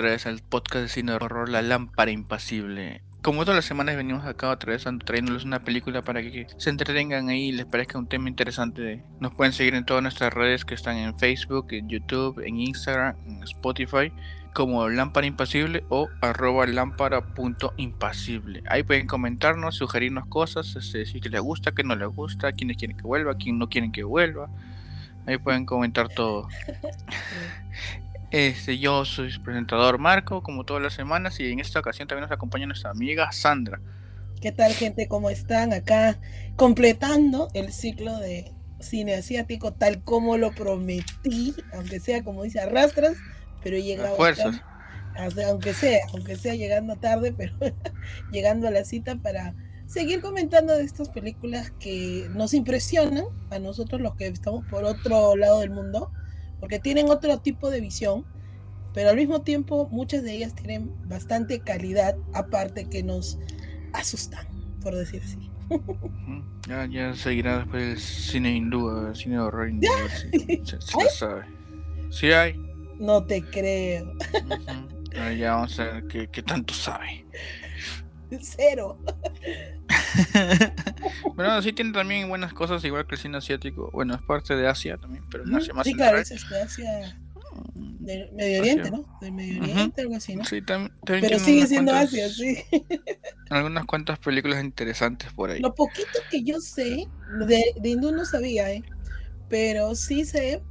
otra vez al podcast de cine de horror La Lámpara Impasible. Como todas las semanas venimos acá otra vez trayéndoles una película para que se entretengan ahí y les parezca un tema interesante. Nos pueden seguir en todas nuestras redes que están en Facebook, en YouTube, en Instagram, en Spotify como Lámpara Impasible o arroba lámpara.impasible. Ahí pueden comentarnos, sugerirnos cosas, este, que les gusta, que no les gusta, quienes quieren que vuelva, quién no quieren que vuelva. Ahí pueden comentar todo. Este, yo soy su presentador Marco, como todas las semanas, y en esta ocasión también nos acompaña nuestra amiga Sandra. ¿Qué tal, gente? ¿Cómo están? Acá completando el ciclo de cine asiático tal como lo prometí, aunque sea como dice arrastras, pero he llegado. Fuerzas. aunque sea, aunque sea llegando tarde, pero llegando a la cita para seguir comentando de estas películas que nos impresionan a nosotros los que estamos por otro lado del mundo porque tienen otro tipo de visión, pero al mismo tiempo muchas de ellas tienen bastante calidad, aparte que nos asustan, por decir así. Ya, ya seguirá después el cine hindú, el cine de horror hindú. Sí, sabe. Sí hay. No te creo. ya vamos a ver qué, qué tanto sabe. Cero. bueno, sí tiene también buenas cosas, igual que el cine asiático. Bueno, es parte de Asia también, pero en Asia más Sí, claro, es de Asia. Mm, del Medio Oriente, ¿no? Del Medio Oriente, algo así, ¿no? Sí, también, pero sigue siendo Asia, sí. algunas cuantas películas interesantes por ahí. Lo poquito que yo sé, de, de hindú no sabía, ¿eh? Pero sí sé,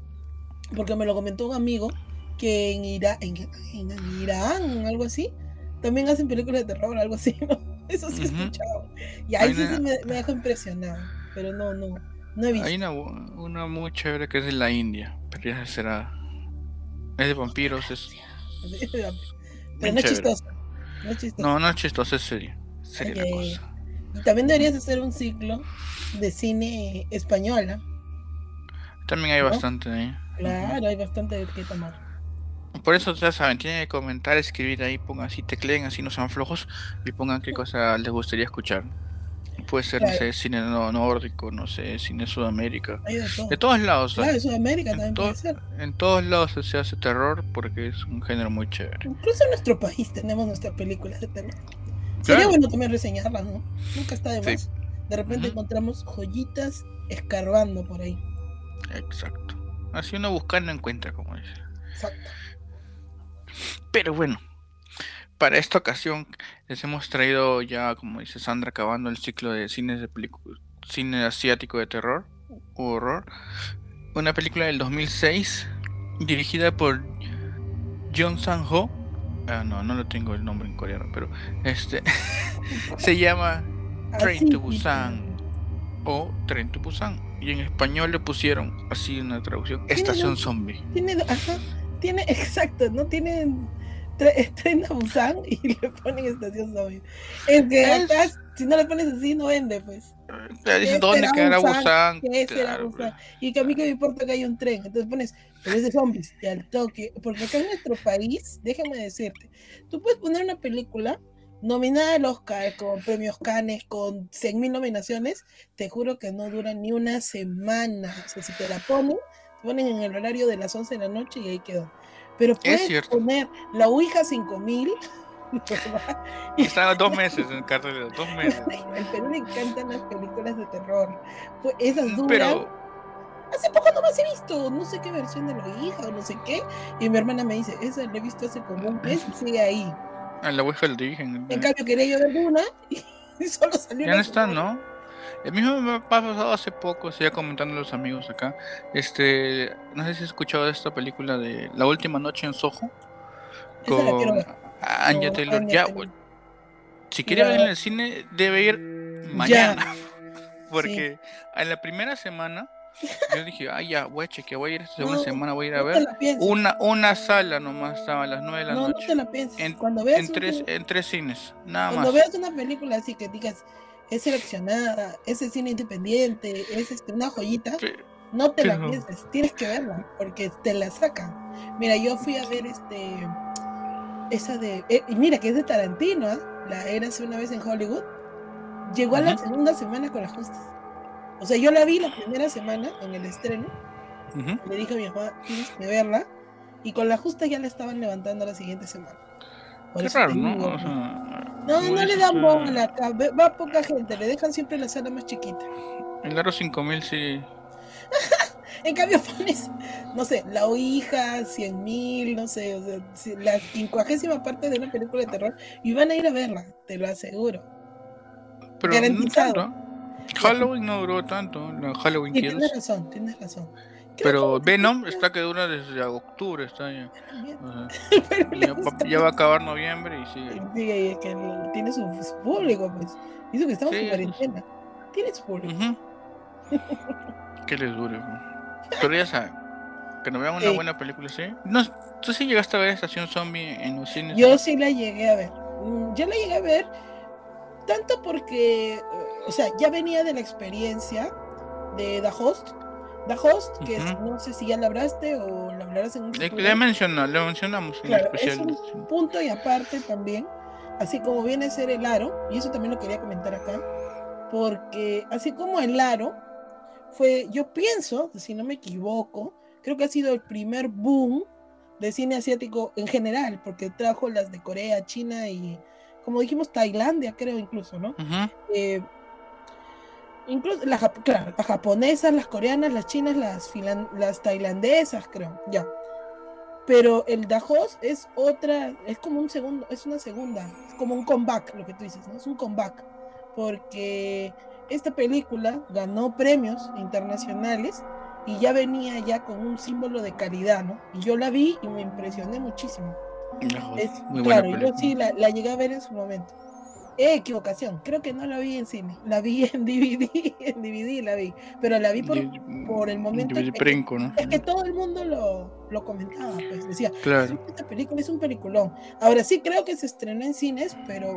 porque me lo comentó un amigo, que en, Ira, en, en Irán, algo así, también hacen películas de terror, algo así, ¿no? Eso sí he escuchado. Y ahí sí, me, me dejó impresionado, pero no, no, no he visto. Hay una, una muy chévere que es de la India, pero ya será... Es de vampiros, es... pero no es chistoso. No es. No, no es chistoso, es serio. Seria la cosa. Y también deberías hacer un ciclo de cine española. También hay bastante ahí. Claro, hay bastante que tomar. Por eso ya saben, tienen que comentar, escribir ahí, pongan así, tecleen así, no sean flojos y pongan qué cosa les gustaría escuchar. Puede ser, no sé, cine nórdico, no sé, cine Sudamérica. De, todos lados. Claro, de Sudamérica también puede ser. En todos lados se hace terror porque es un género muy chévere. Incluso en nuestro país tenemos nuestras películas de terror. Sería bueno también reseñarlas, ¿no? Nunca está de más. De repente encontramos joyitas escarbando por ahí. Exacto. Así uno buscando encuentra, como dice. Exacto. Pero bueno, para esta ocasión les hemos traído ya, como dice Sandra, acabando el ciclo de cines de cine asiático de terror u horror. Una película del 2006 dirigida por Jung Sang-ho. Ah, no, no lo tengo el nombre en coreano, pero este se llama Train to Busan o Train to Busan. Y en español le pusieron así una traducción, Estación Zombie. Tiene, tiene, exacto, no tienen tren a Busan y le ponen estación zombie. Es que si no le pones así, no vende, pues. ¿dónde quedará Busan? Busan? Y que a mí que me importa que haya un tren. Entonces pones, pero es de zombies, y al toque. Porque acá en nuestro país, déjame decirte, tú puedes poner una película nominada al Oscar con premios Cannes, con 100.000 nominaciones, te juro que no dura ni una semana. O sea, si te la ponen, ponen en el horario de las 11 de la noche y ahí quedó. Pero puedes poner la Ouija 5000. Están dos meses en cartelera, dos meses. Al Perú le encantan las películas de terror. Pues esas duran. Pero... Hace poco no más he visto, no sé qué versión de la Ouija o no sé qué. Y mi hermana me dice, esa la he visto hace como un mes y sigue ahí. A la Ouija le dije. En cambio quería yo ver una y solo salió. Ya no están, ¿no? El mismo me ha pasado hace poco, estoy comentando a los amigos acá. Este, no sé si has escuchado de esta película de La última noche en Soho con Anya Taylor. Ya, si quiere ver en el cine, debe ir mañana. Porque en la primera semana yo dije, ah, ya, voy a chequear, voy a ir esta segunda semana, voy a ir a ver. Una, una sala nomás estaba a las 9 de la noche. No te la pienses. En, Cuando veas en, tres, en tres cines, nada más. Cuando veas una película así que digas, es seleccionada, es cine independiente, es este, una joyita, no te la pienses, tienes que verla, porque te la sacan. Mira, yo fui a ver este esa de eh, y mira que es de Tarantino, ¿eh? la era hace una vez en Hollywood. Llegó a la segunda semana con las justas. O sea, yo la vi la primera semana en el estreno. Le dije a mi mamá, tienes que verla. Y con la justa ya la estaban levantando la siguiente semana. Qué raro, ¿no? digo, O sea, no, no le dan bola acá, va poca gente, le dejan siempre la sala más chiquita. El Aro 5000 sí. En cambio pones, no sé, La Ouija, 100 mil, no sé, o sea, la quincuagésima parte de una película de terror y van a ir a verla, te lo aseguro. Pero no Garantizado. tanto. Halloween no duró tanto. La Halloween Sí, Kills. tienes razón, tienes razón. Pero Venom está que dura desde octubre, está ya. O sea, ya, va, ya va a acabar noviembre y sigue. Sí, y es que tiene su, su público, pues. Hizo que estamos Sí, en cuarentena. Tiene su público. Que les dure. pues. Pero ya saben. Que nos vean una Sí. buena película, ¿sí? No, ¿Tú sí llegaste a ver Estación Zombie en los cines? Yo sí la llegué a ver. Mm, Yo la llegué a ver tanto porque, eh, o sea, ya venía de la experiencia de The Host. The Host, que es- Ujú. no sé si ya la hablaste o la hablarás en un futuro. le le mencionamos en Claro, es especial. un punto y aparte también, así como viene a ser el aro, y eso también lo quería comentar acá, porque así como el aro fue, yo pienso, si no me equivoco, creo que ha sido el primer boom de cine asiático en general, porque trajo las de Corea, China y, como dijimos, Tailandia, creo incluso, ¿no? Ujú. Eh, incluso las, jap- claro, las japonesas, las coreanas, las chinas, las, filan- las tailandesas, creo, ya. Pero el Dajos es otra, es como un segundo, es una segunda, es como un comeback, lo que tú dices, ¿no? Es un comeback, porque esta película ganó premios internacionales y ya venía ya con un símbolo de calidad, ¿no? Y yo la vi y me impresioné muchísimo. Es- Muy buena claro, yo película. sí la, la llegué a ver en su momento. Eh, equivocación, creo que no la vi en cine, la vi en DVD, en DVD la vi, pero la vi por, por el momento es que todo el mundo lo, lo comentaba, pues decía, Claro. esta película es un peliculón. Ahora sí creo que se estrenó en cines, pero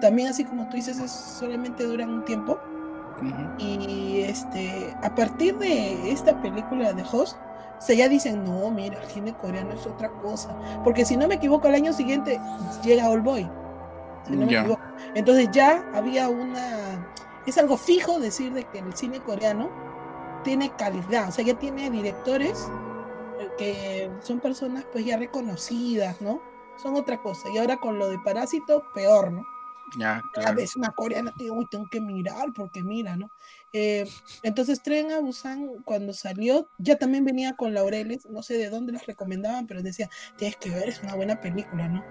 también así como tú dices, es, solamente duran un tiempo. Y este, a partir de esta película de Host, o sea, ya dicen, no, mira, el cine coreano es otra cosa. Porque si no me equivoco, al año siguiente llega All Boy. Si no me equivoco. Entonces ya había una. Es algo fijo decir de que el cine coreano tiene calidad. O sea, ya tiene directores que son personas pues ya reconocidas, ¿no? Son otra cosa. Y ahora con lo de Parásito, peor, ¿no? Ya, a claro. veces una coreana digo, "Uy, tengo que mirar porque mira, ¿no? Eh, entonces Tren a Busan cuando salió ya también venía con Laureles, no sé de dónde los recomendaban, pero decía, tienes que ver, es una buena película, ¿no?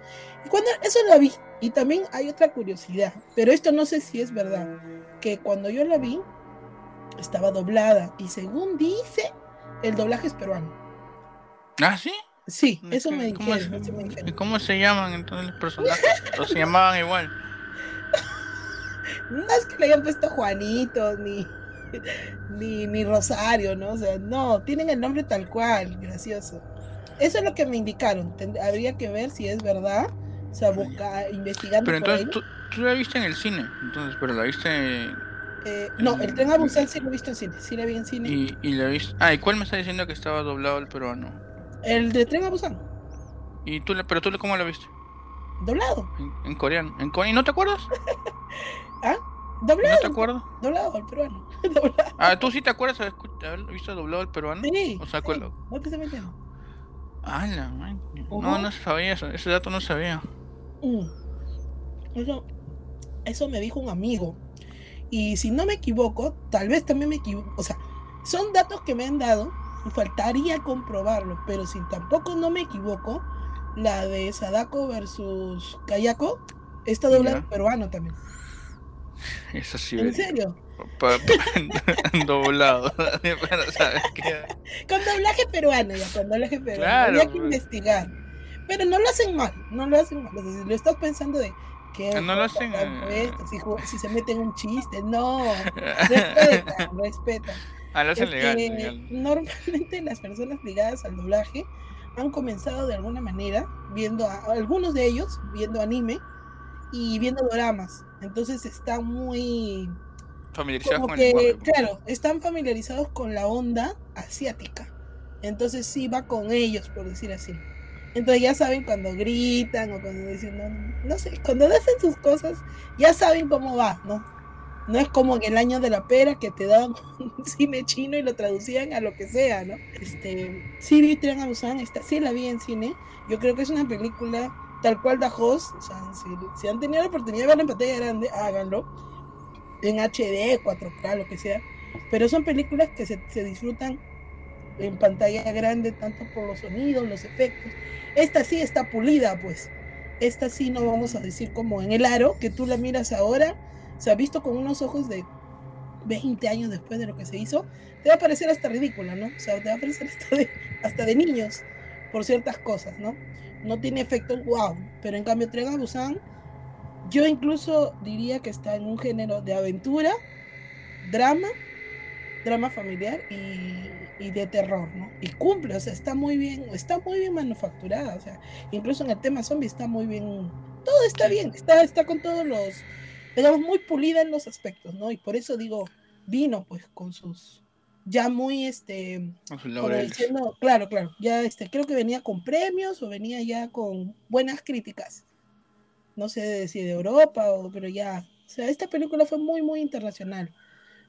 Y cuando eso la vi, y también hay otra curiosidad, pero esto no sé si es verdad, que cuando yo la vi estaba doblada y según dice, el doblaje es peruano. Ah, sí. Sí, Es eso me ¿cómo dijeron, es? eso me dijeron. ¿Y cómo se llaman entonces los personajes? ¿O se llamaban igual? No es que le hayan puesto Juanito, ni, ni, ni Rosario, ¿no? O sea, no, tienen el nombre tal cual, gracioso. Eso es lo que me indicaron. Ten- habría que ver si es verdad. O sea, buscar, investigando Pero por entonces ahí. tú, tú la viste en el cine, entonces, pero la viste Eh, no, el tren a Busan sí lo he visto en cine. Sí la vi en cine. y, y la viste. Ah, ¿y cuál me está diciendo que estaba doblado el peruano? El de tren a Busan, ¿Y tú, pero tú cómo la viste? doblado. En, en coreano. ¿En coreano? ¿Y no te acuerdas? ¿Ah? ¿No te Doblado, acuerdas? doblado, el peruano. doblado. Ah, ¿tú sí te acuerdas haber, visto doblado el peruano? Sí. O sea, sí, ¿cuál? no te estoy mintiendo. Ah, la man. Ujú. No, no sabía eso. Ese dato no sabía. Mm. Eso, eso me dijo un amigo. Y si no me equivoco, tal vez también me equivoco. O sea, son datos que me han dado y faltaría comprobarlo. Pero si tampoco no me equivoco, la de Sadako versus Kayako está doblada en Ya. peruano también. Eso sí. ¿En serio? Pa- pa- doblado. Para saber qué. Con doblaje peruano, ya, con doblaje peruano. Claro, que pues. investigar. Pero no lo hacen mal, no lo hacen mal. O sea, si lo estás pensando de que Ah, no lo hacen, eh. si, si se meten un chiste, no. Respeta, respeta. Ah, lo hacen Es legal. que legal. Normalmente las personas ligadas al doblaje han comenzado de alguna manera viendo a, algunos de ellos viendo anime y viendo doramas. Entonces están muy Familiarizados como con el que, lenguaje. claro, están familiarizados con la onda asiática. Entonces sí va con ellos, por decir así. Entonces ya saben cuando gritan o cuando dicen, no, no sé, cuando hacen sus cosas, ya saben cómo va, ¿no? No es como en el año de la pera que te daban un cine chino y lo traducían a lo que sea, ¿no? Este, sí vi Tren a Busan, esta, sí la vi en cine. Yo creo que es una película tal cual da Host. O sea, si, si han tenido la oportunidad de verla en pantalla grande, háganlo. En HD, 4K, lo que sea. Pero son películas que se, se disfrutan en pantalla grande, tanto por los sonidos, los efectos. Esta sí está pulida, pues. Esta sí no vamos a decir como en el aro, que tú la miras ahora, se ha visto con unos ojos de 20 años después de lo que se hizo, te va a parecer hasta ridícula, ¿no? O sea, te va a parecer hasta de, hasta de niños por ciertas cosas, ¿no? No tiene efecto wow, pero en cambio Tren a Busan, yo incluso diría que está en un género de aventura, drama, drama familiar y, y, de terror, ¿no? Y cumple, o sea, está muy bien, está muy bien manufacturada, o sea, incluso en el tema zombie está muy bien, todo está bien, está, está con todos los, digamos, muy pulida en los aspectos, ¿no? Y por eso digo, vino pues con sus, ya muy, este, como diciendo, claro, claro, ya, este, creo que venía con premios o venía ya con buenas críticas, no sé si de Europa o, pero ya, o sea, esta película fue muy, muy internacional.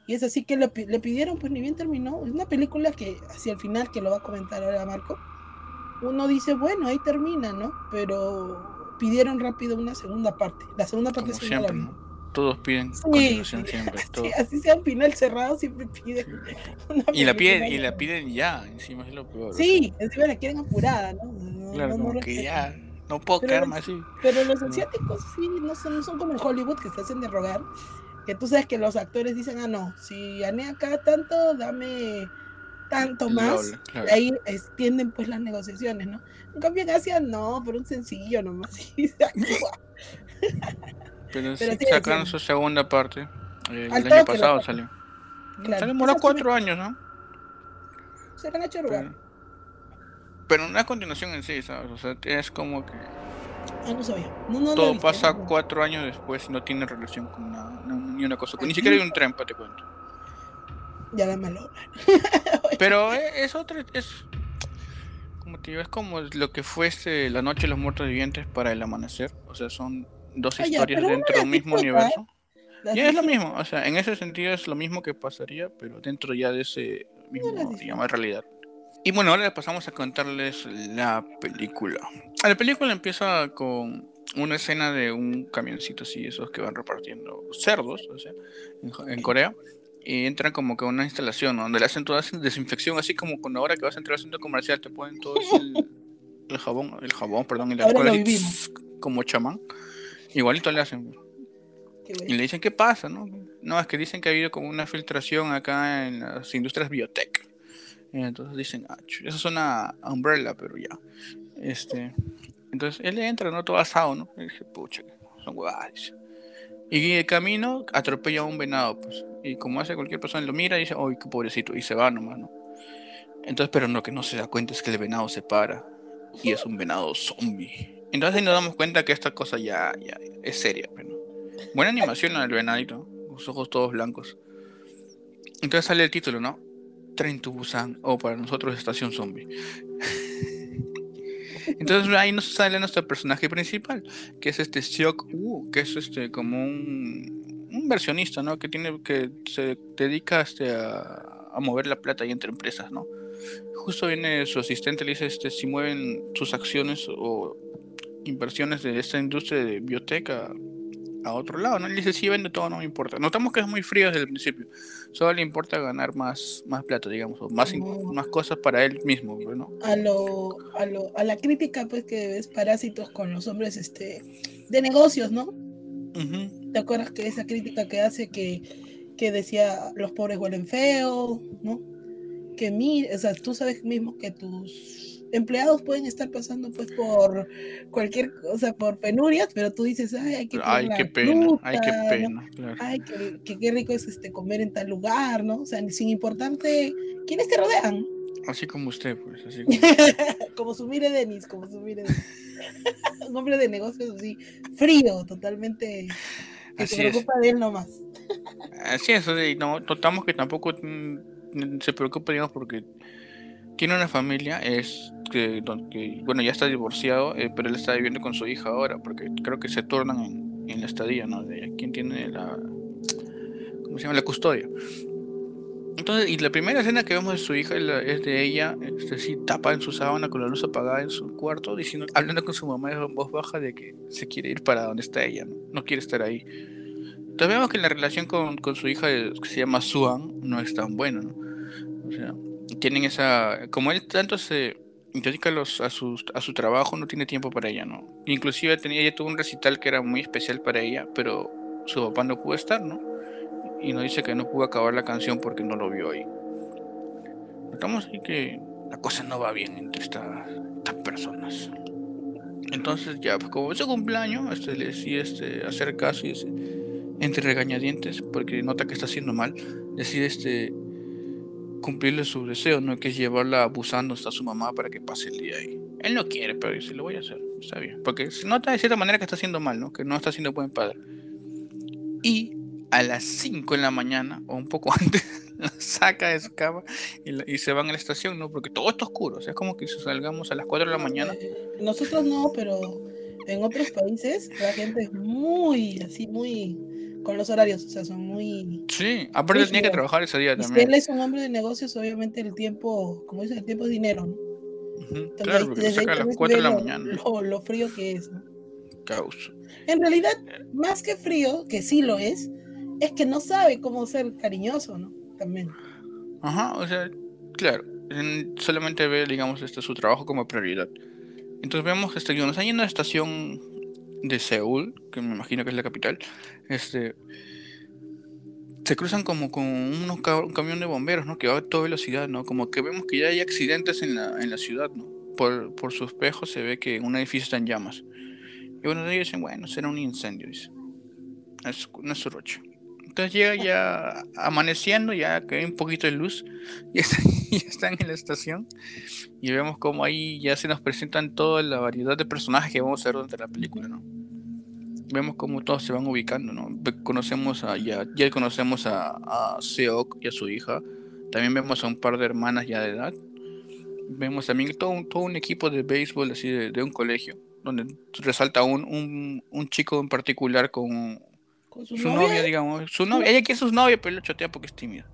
Y es así que le, le, pidieron, pues ni bien terminó. Es una película que hacia el final, que lo va a comentar ahora Marco, uno dice, bueno, ahí termina, ¿no? Pero pidieron rápido una segunda parte. La segunda parte Como siempre, ¿no? Todos piden Sí, continuación sí. siempre. Así, todos. así sea un final cerrado, siempre piden. una Y la piden, y la piden ya, encima es lo peor. o Sí, encima la quieren apurada, ¿no? No- claro, no- no como que respetan. ya, no puedo Pero- quedarme así. Pero los No. asiáticos sí, no son, no son como en Hollywood que se hacen de rogar. Que tú sabes que los actores dicen, ah, no, si gané acá tanto, dame tanto más. doble, claro. Ahí extienden pues las negociaciones, ¿no? En cambio en Asia no, por un sencillo nomás. y se actúa. Pero pero sí, sacaron sí. su segunda parte. eh, el año pasado salió. Claro, Se demoró cuatro años, ¿no? Se la han hecho rogar. Pero, pero no es continuación en sí, ¿sabes? O sea, es como que Ah, no sabía. No, no, todo visto, pasa no, cuatro años después y no tiene relación con nada, ni una cosa. Ni siquiera hay un tren, pa' te cuento. Ya la malo. Pero e- es otra, es como te digo, es como lo que fue este, la noche de los muertos vivientes para el amanecer. O sea, son dos Ah, ya, historias dentro del mismo universo. Ya es lo mismo, o sea, en ese sentido es lo mismo que pasaría, pero dentro ya de ese mismo, digamos, realidad. Y bueno, ahora pasamos a contarles la película. La película empieza con una escena de un camioncito así, esos que van repartiendo cerdos, o sea, en, en Corea. Y entran como que a una instalación donde le hacen toda desinfección, así como cuando ahora que vas a entrar al centro comercial te ponen todo el, el jabón, el jabón, perdón, el alcohol así, como chamán. Igualito le hacen. Y le dicen, ¿qué pasa? No, no es que dicen que ha habido como una filtración acá en las industrias biotech. Entonces dicen, ah, eso suena a umbrella, pero ya. Este, entonces él entra, ¿no? Todo asado, ¿no? Y dije, pucha, son huevadas. dice. Y de camino atropella a un venado, pues. Y como hace cualquier persona, lo mira y dice, ¡ay, qué pobrecito! Y se va nomás, ¿no? Entonces, pero lo que no se da cuenta es que el venado se para. Y es un venado zombie. Entonces nos damos cuenta que esta cosa ya, ya es seria, pero no. Buena animación del venadito, sus ojos todos blancos. Entonces sale el título, ¿no? Tren to Busan, o para nosotros Estación Zombie. Entonces ahí nos sale nuestro personaje principal, que es este Seok Woo, que es este como un, un versionista, ¿no? Que tiene que se dedica este, a, a mover la plata ahí entre empresas, ¿no? Justo viene su asistente, le dice este, si mueven sus acciones o inversiones de esta industria de biotech a, otro lado, ¿no? Él dice, sí, vende todo, no me importa. Notamos que es muy frío desde el principio. Solo le importa ganar más, más plata, digamos, o más, más cosas para él mismo, ¿no? a lo, a lo, a la crítica pues que ves parásitos con los hombres este de negocios, ¿no? ¿Te acuerdas que esa crítica que hace que, que decía los pobres huelen feo, ¿no? Que o sea, tú sabes mismo que tus empleados pueden estar pasando pues por cualquier cosa, por penurias, pero tú dices, ay, hay que Ay, qué pena, ay, qué pena, claro. Ay, que qué rico es este comer en tal lugar, ¿no? O sea, sin importarte quiénes te rodean. Así como usted, pues, así como... como su mire Denis, como su mire Denis. Un hombre de negocios así, frío, totalmente. Que Así se es. preocupa de él nomás. Así es, o sea, y no, notamos que tampoco mm, se preocupa, digamos, porque tiene una familia, es que, que, bueno, ya está divorciado, eh, pero él está viviendo con su hija ahora, porque creo que se turnan en, la estadía, ¿no? De quién tiene la, ¿cómo se llama? La custodia. Entonces, y la primera escena que vemos de su hija es de ella, este, sí, tapa en su sábana con la luz apagada en su cuarto, diciendo, hablando con su mamá en voz baja de que se quiere ir para donde está ella, no, quiere estar ahí. Entonces vemos que la relación con, con, su hija, que se llama Suan, no es tan buena, ¿no? O sea, tienen esa... Como él tanto se dedica los, a, su, a su trabajo, no tiene tiempo para ella, ¿no? Inclusive tenía, ella tuvo un recital que era muy especial para ella, pero su papá no pudo estar, ¿no? y nos dice que no pudo acabar la canción porque no lo vio ahí. Notamos ahí que la cosa no va bien entre estas, personas. Entonces ya, pues como es su cumpleaños, este, le decide este, hacer caso y entre regañadientes, porque nota que está haciendo mal, decide este, cumplirle su deseo, ¿no? que es llevarla abusando hasta su mamá para que pase el día ahí. Él no quiere, pero dice, lo voy a hacer, está bien. Porque se nota de cierta manera que está haciendo mal, ¿no? que no está siendo buen padre. Y a las 5 de la mañana o un poco antes saca de su cama y, se van a la estación, ¿no? Porque todo está oscuro, o sea, es como que si salgamos a las 4 de la mañana. Nosotros no, pero en otros países la gente es muy, así, muy con los horarios, o sea, son muy... Sí, aparte tenía que trabajar ese día también. Si él es un hombre de negocios, obviamente el tiempo, como dicen, el tiempo es dinero, ¿no? claro, porque saca a las 4 de la mañana. Lo, lo, frío que es, ¿no? Caos. En realidad, más que frío, que sí lo es, es que no sabe cómo ser cariñoso, ¿no? También. Ajá, o sea, claro, solamente ve, digamos, este, su trabajo como prioridad. Entonces vemos que este, nos en la estación de Seúl, que me imagino que es la capital, este, se cruzan como con unos un camión de bomberos, ¿no? Que va a toda velocidad, ¿no? Como que vemos que ya hay accidentes en la, en la ciudad, ¿no? Por, por su espejo se ve que un edificio está en llamas. Y bueno, ellos dicen, bueno, será un incendio, dice. Es, su roche. Entonces llega ya amaneciendo, ya que hay un poquito de luz, y ya están en la estación. Y vemos como ahí ya se nos presentan toda la variedad de personajes que vamos a ver durante la película, ¿no? Vemos como todos se van ubicando, ¿no? Conocemos a, ya, ya conocemos a, a Seok y a su hija. También vemos a un par de hermanas ya de edad. Vemos también todo un, todo un equipo de béisbol así de, un colegio, donde resalta un, un, un chico en particular con su, novia? digamos. Su novia, ella quiere su novia, pero lo chotea porque es tímida.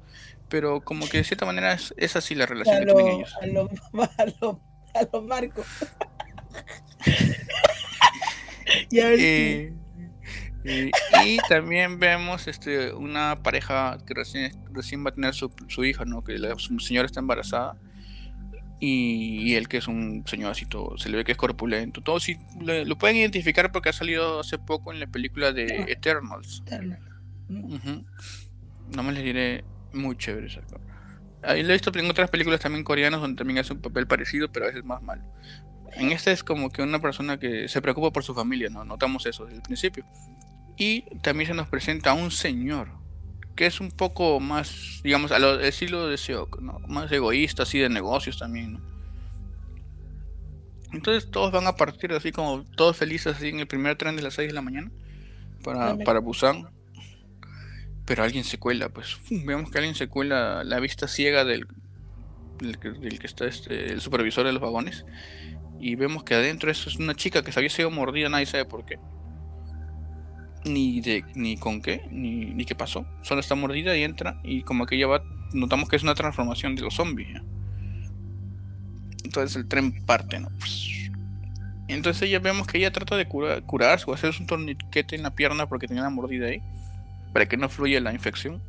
Pero como que de cierta manera es, así la relación que tienen ellos. A lo, a lo, a lo Marco. y, y, también vemos este una pareja que recién, recién va a tener su, su hija, ¿no? Que la su señora está embarazada y, él que es un señor así todo, se le ve que es corpulento, todo sí lo pueden identificar porque ha salido hace poco en la película de ah. Eternals. No me les diré muy chévere ese Ahí lo he visto en otras películas también coreanas donde también hace un papel parecido, pero a veces más malo. En este es como que una persona que se preocupa por su familia, ¿no? Notamos eso desde el principio. Y también se nos presenta a un señor que es un poco más, digamos, a lo estilo de Seok, ¿no? Más egoísta, así de negocios también, ¿no? Entonces todos van a partir así como todos felices así en el primer tren de las 6 de la mañana para, para Busan. Pero alguien se cuela, pues vemos que alguien se cuela la vista ciega del, del, que está este, el supervisor de los vagones. Y vemos que adentro es una chica que se había sido mordida, nadie sabe por qué ni de ni con qué, ni, ni qué pasó. Solo está mordida y entra y como que ya va, notamos que es una transformación de los zombies. Entonces el tren parte, ¿no? Entonces ella vemos que ella trata de curarse o hacerse un torniquete en la pierna porque tenía una mordida ahí, para que no fluya la infección.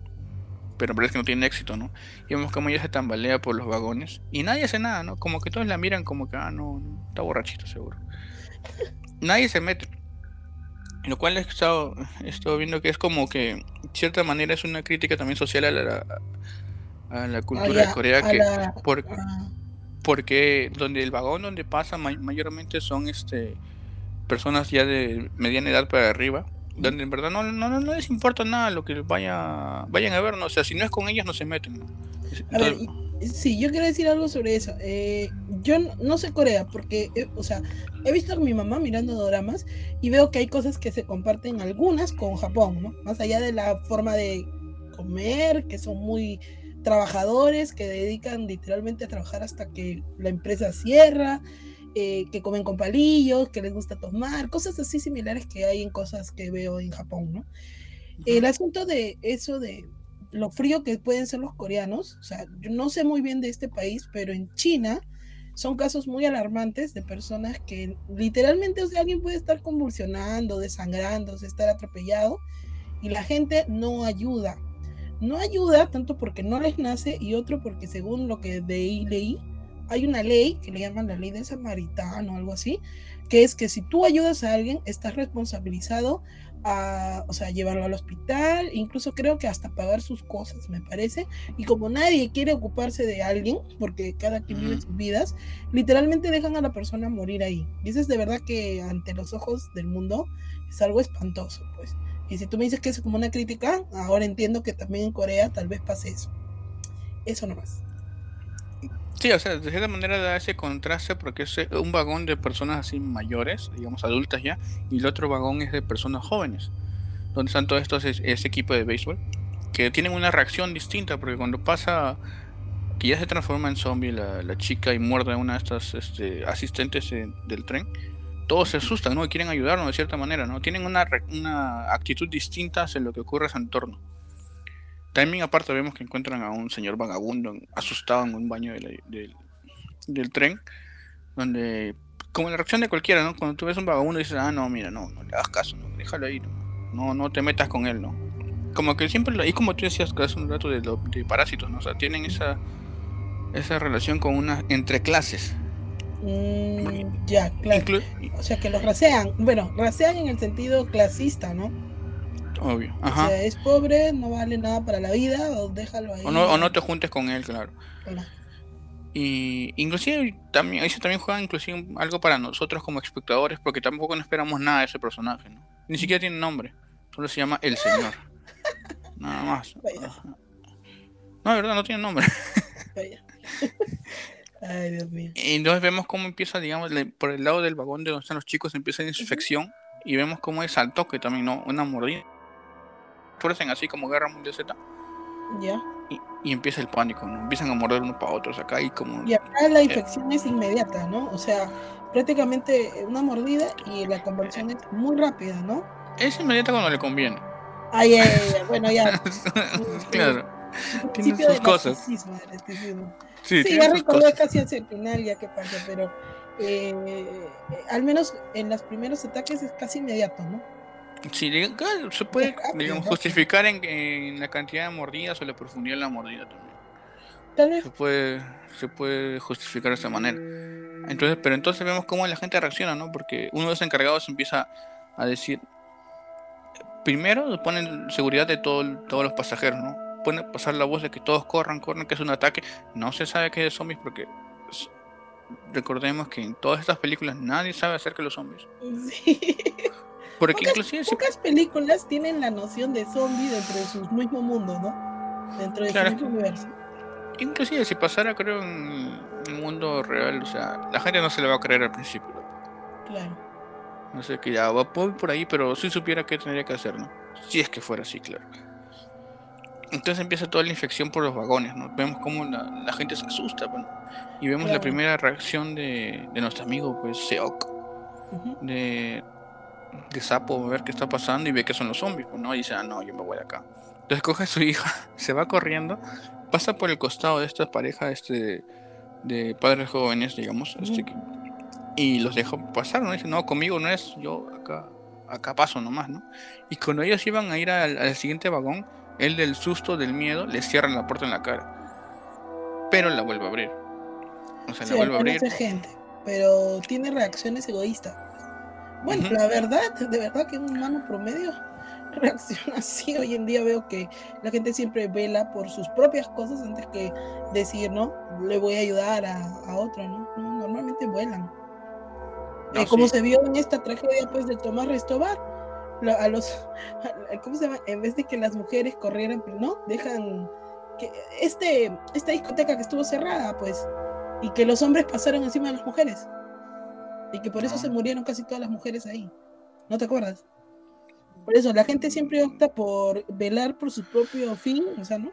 Pero parece que no tiene éxito, ¿no? Y vemos como ella se tambalea por los vagones y nadie hace nada, ¿no? Como que todos la miran como que, ah, no, está borrachito seguro. Nadie se mete lo cual he estado, viendo que es como que, de cierta manera, es una crítica también social a la, a la cultura de Corea, que porque donde el vagón donde pasa mayormente son este personas ya de mediana edad para arriba, donde en verdad no, no, no les importa nada lo que vaya, vayan a ver, ¿no? o sea, si no es con ellas no se meten. Sí, yo quiero decir algo sobre eso. Eh, yo no, sé Corea porque, eh, o sea, he visto a mi mamá mirando dramas y veo que hay cosas que se comparten algunas con Japón, ¿no? Más allá de la forma de comer, que son muy trabajadores, que dedican literalmente a trabajar hasta que la empresa cierra, eh, que comen con palillos, que les gusta tomar, cosas así similares que hay en cosas que veo en Japón, ¿no? El asunto de eso de lo frío que pueden ser los coreanos. O sea, yo no sé muy bien de este país, pero en China son casos muy alarmantes de personas que literalmente, o sea, alguien puede estar convulsionando, desangrándose, estar atropellado y la gente no ayuda. No ayuda tanto porque no les nace y otro porque según lo que de leí, hay una ley que le llaman la ley del samaritano o algo así, que es que si tú ayudas a alguien, estás responsabilizado a, o sea, llevarlo al hospital, incluso creo que hasta pagar sus cosas, me parece. Y como nadie quiere ocuparse de alguien, porque cada quien vive sus vidas, literalmente dejan a la persona morir ahí. Y eso es de verdad que ante los ojos del mundo es algo espantoso, pues. Y si tú me dices que es como una crítica, ahora entiendo que también en Corea tal vez pase eso. Eso nomás. Sí, o sea, de cierta manera da ese contraste porque es un vagón de personas así mayores, digamos adultas ya, y el otro vagón es de personas jóvenes, donde están todos estos, ese equipo de béisbol, que tienen una reacción distinta, porque cuando pasa que ya se transforma en zombie la, chica y muerde a una de estas este, asistentes del tren, todos se asustan, ¿no? Y quieren ayudarnos de cierta manera, ¿no? Tienen una, una actitud distinta hacia lo que ocurre a su entorno. También aparte vemos que encuentran a un señor vagabundo asustado en un baño del tren, donde, como la reacción de cualquiera, ¿no? Cuando tú ves un vagabundo dices, ah, no, mira, no, no le hagas caso, no, déjalo ahí, no, no, te metas con él, ¿no? Como que siempre, y como tú decías hace un rato de, de parásitos, ¿no? O sea, tienen esa, esa relación con una, entre clases. Mm, ya, claro. o sea, que los rasean, bueno, rasean en el sentido clasista, ¿no? Obvio. Ajá. O sea, es pobre, no vale nada para la vida, o déjalo ahí. O no, o no te juntes con él, claro. Y inclusive también, eso también juega inclusive algo para nosotros como espectadores, porque tampoco no esperamos nada de ese personaje, ¿no? Ni siquiera tiene nombre, solo se llama El Señor. nada más. No, de verdad, no tiene nombre. Ay, Dios mío. Y entonces vemos cómo empieza, digamos, por el lado del vagón de donde están los chicos, empieza la infección. Y vemos cómo es al toque también, ¿no? Una mordida fuerzan así como Guerra Mundial Z. Ya. Y, empieza el pánico, ¿no? Empiezan a morder unos para otros acá y como... Y acá la infección es inmediata, ¿no? O sea, prácticamente una mordida y la conversión es muy rápida, ¿no? Es inmediata cuando le conviene. Ay, ay, ay, bueno, ya. claro. Tiene sus cosas. Sí, sí ya recordé casi hacia el final ya que pasa, pero eh, al menos en los primeros ataques es casi inmediato, ¿no? Sí, se puede justificar en, la cantidad de mordidas o la profundidad de la mordida también. Se puede, se puede justificar de esa manera. Entonces, pero entonces vemos cómo la gente reacciona, ¿no? Porque uno de los encargados empieza a decir, primero ponen seguridad de todo, todos los pasajeros, ¿no? Pone pasar la voz de que todos corran, corran, que es un ataque. No se sabe que es de zombies porque recordemos que en todas estas películas nadie sabe acerca de los zombies. Sí. Porque pocas, inclusive pocas películas tienen la noción de zombie dentro de su mismo mundo, ¿no? Dentro de su mismo universo. Inclusive si pasara, creo, en el mundo real, o sea, la gente no se le va a creer al principio. Claro. No sé, que ya va por ahí, pero si supiera qué tendría que hacer, ¿no? Si es que fuera así, claro. Entonces empieza toda la infección por los vagones, ¿no? Vemos cómo la, gente se asusta, bueno. Y vemos la primera reacción de, de nuestro amigo, pues, Seok. De de sapo a ver qué está pasando y ve que son los zombies, pues, ¿no? Y dice, ah, no, yo me voy de acá. Entonces coge a su hija, se va corriendo, pasa por el costado de esta pareja este, de padres jóvenes, digamos, este, y los deja pasar, ¿no? Dice, no, conmigo no es, yo acá, acá paso nomás, ¿no? Y cuando ellos iban a ir al, siguiente vagón, él del susto, del miedo, le cierran la puerta en la cara. Pero la vuelve a abrir. O sea, la vuelve a abrir. gente, pero tiene reacciones egoístas. Bueno, la verdad, de verdad que un humano promedio reacciona así. Hoy en día veo que la gente siempre vela por sus propias cosas antes que decir, no, le voy a ayudar a, otro, ¿no? Normalmente vuelan. Eh, como se vio en esta tragedia pues de Tomás Restobar, a los, ¿cómo se llama? En vez de que las mujeres corrieran, ¿no? Dejan que este, esta discoteca que estuvo cerrada, pues, y que los hombres pasaron encima de las mujeres. Y que por eso se murieron casi todas las mujeres ahí. ¿No te acuerdas? Por eso la gente siempre opta por velar por su propio fin, o sea, ¿no?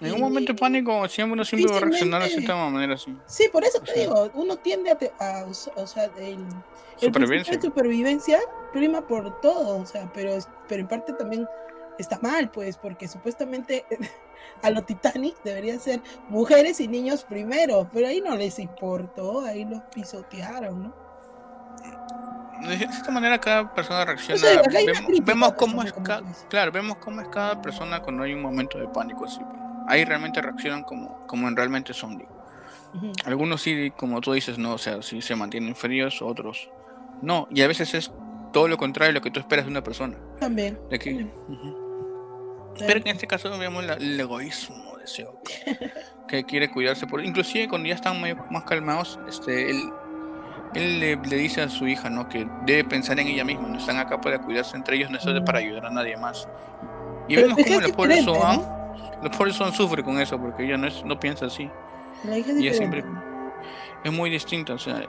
En un momento de pánico siempre uno siempre va a reaccionar de cierta manera así. Sí, por eso te digo, uno tiende a, o sea, el, supervivencia. supervivencia prima por todo, o sea, pero, pero en parte también está mal, pues, porque supuestamente a lo Titanic deberían ser mujeres y niños primero, pero ahí no les importó, ahí los pisotearon, ¿no? De esta manera cada persona reacciona. vemos, cómo es claro, vemos cómo es cada persona cuando hay un momento de pánico así. Pues. Ahí realmente reaccionan como, como en realmente son. Algunos sí, como tú dices, no, o sea, sí se mantienen fríos, otros no. Y a veces es todo lo contrario de lo que tú esperas de una persona. También. Pero en este caso vemos el egoísmo de ese que quiere cuidarse por inclusive cuando ya están más calmados, este él, él le, dice a su hija, ¿no? Que debe pensar en ella misma, no están acá para cuidarse entre ellos, no están para ayudar a nadie más. Y vemos cómo la pobre Soan, la pobre Soan sufre con eso porque ella no es, no piensa así. La hija es y es siempre es muy distinta, o sea,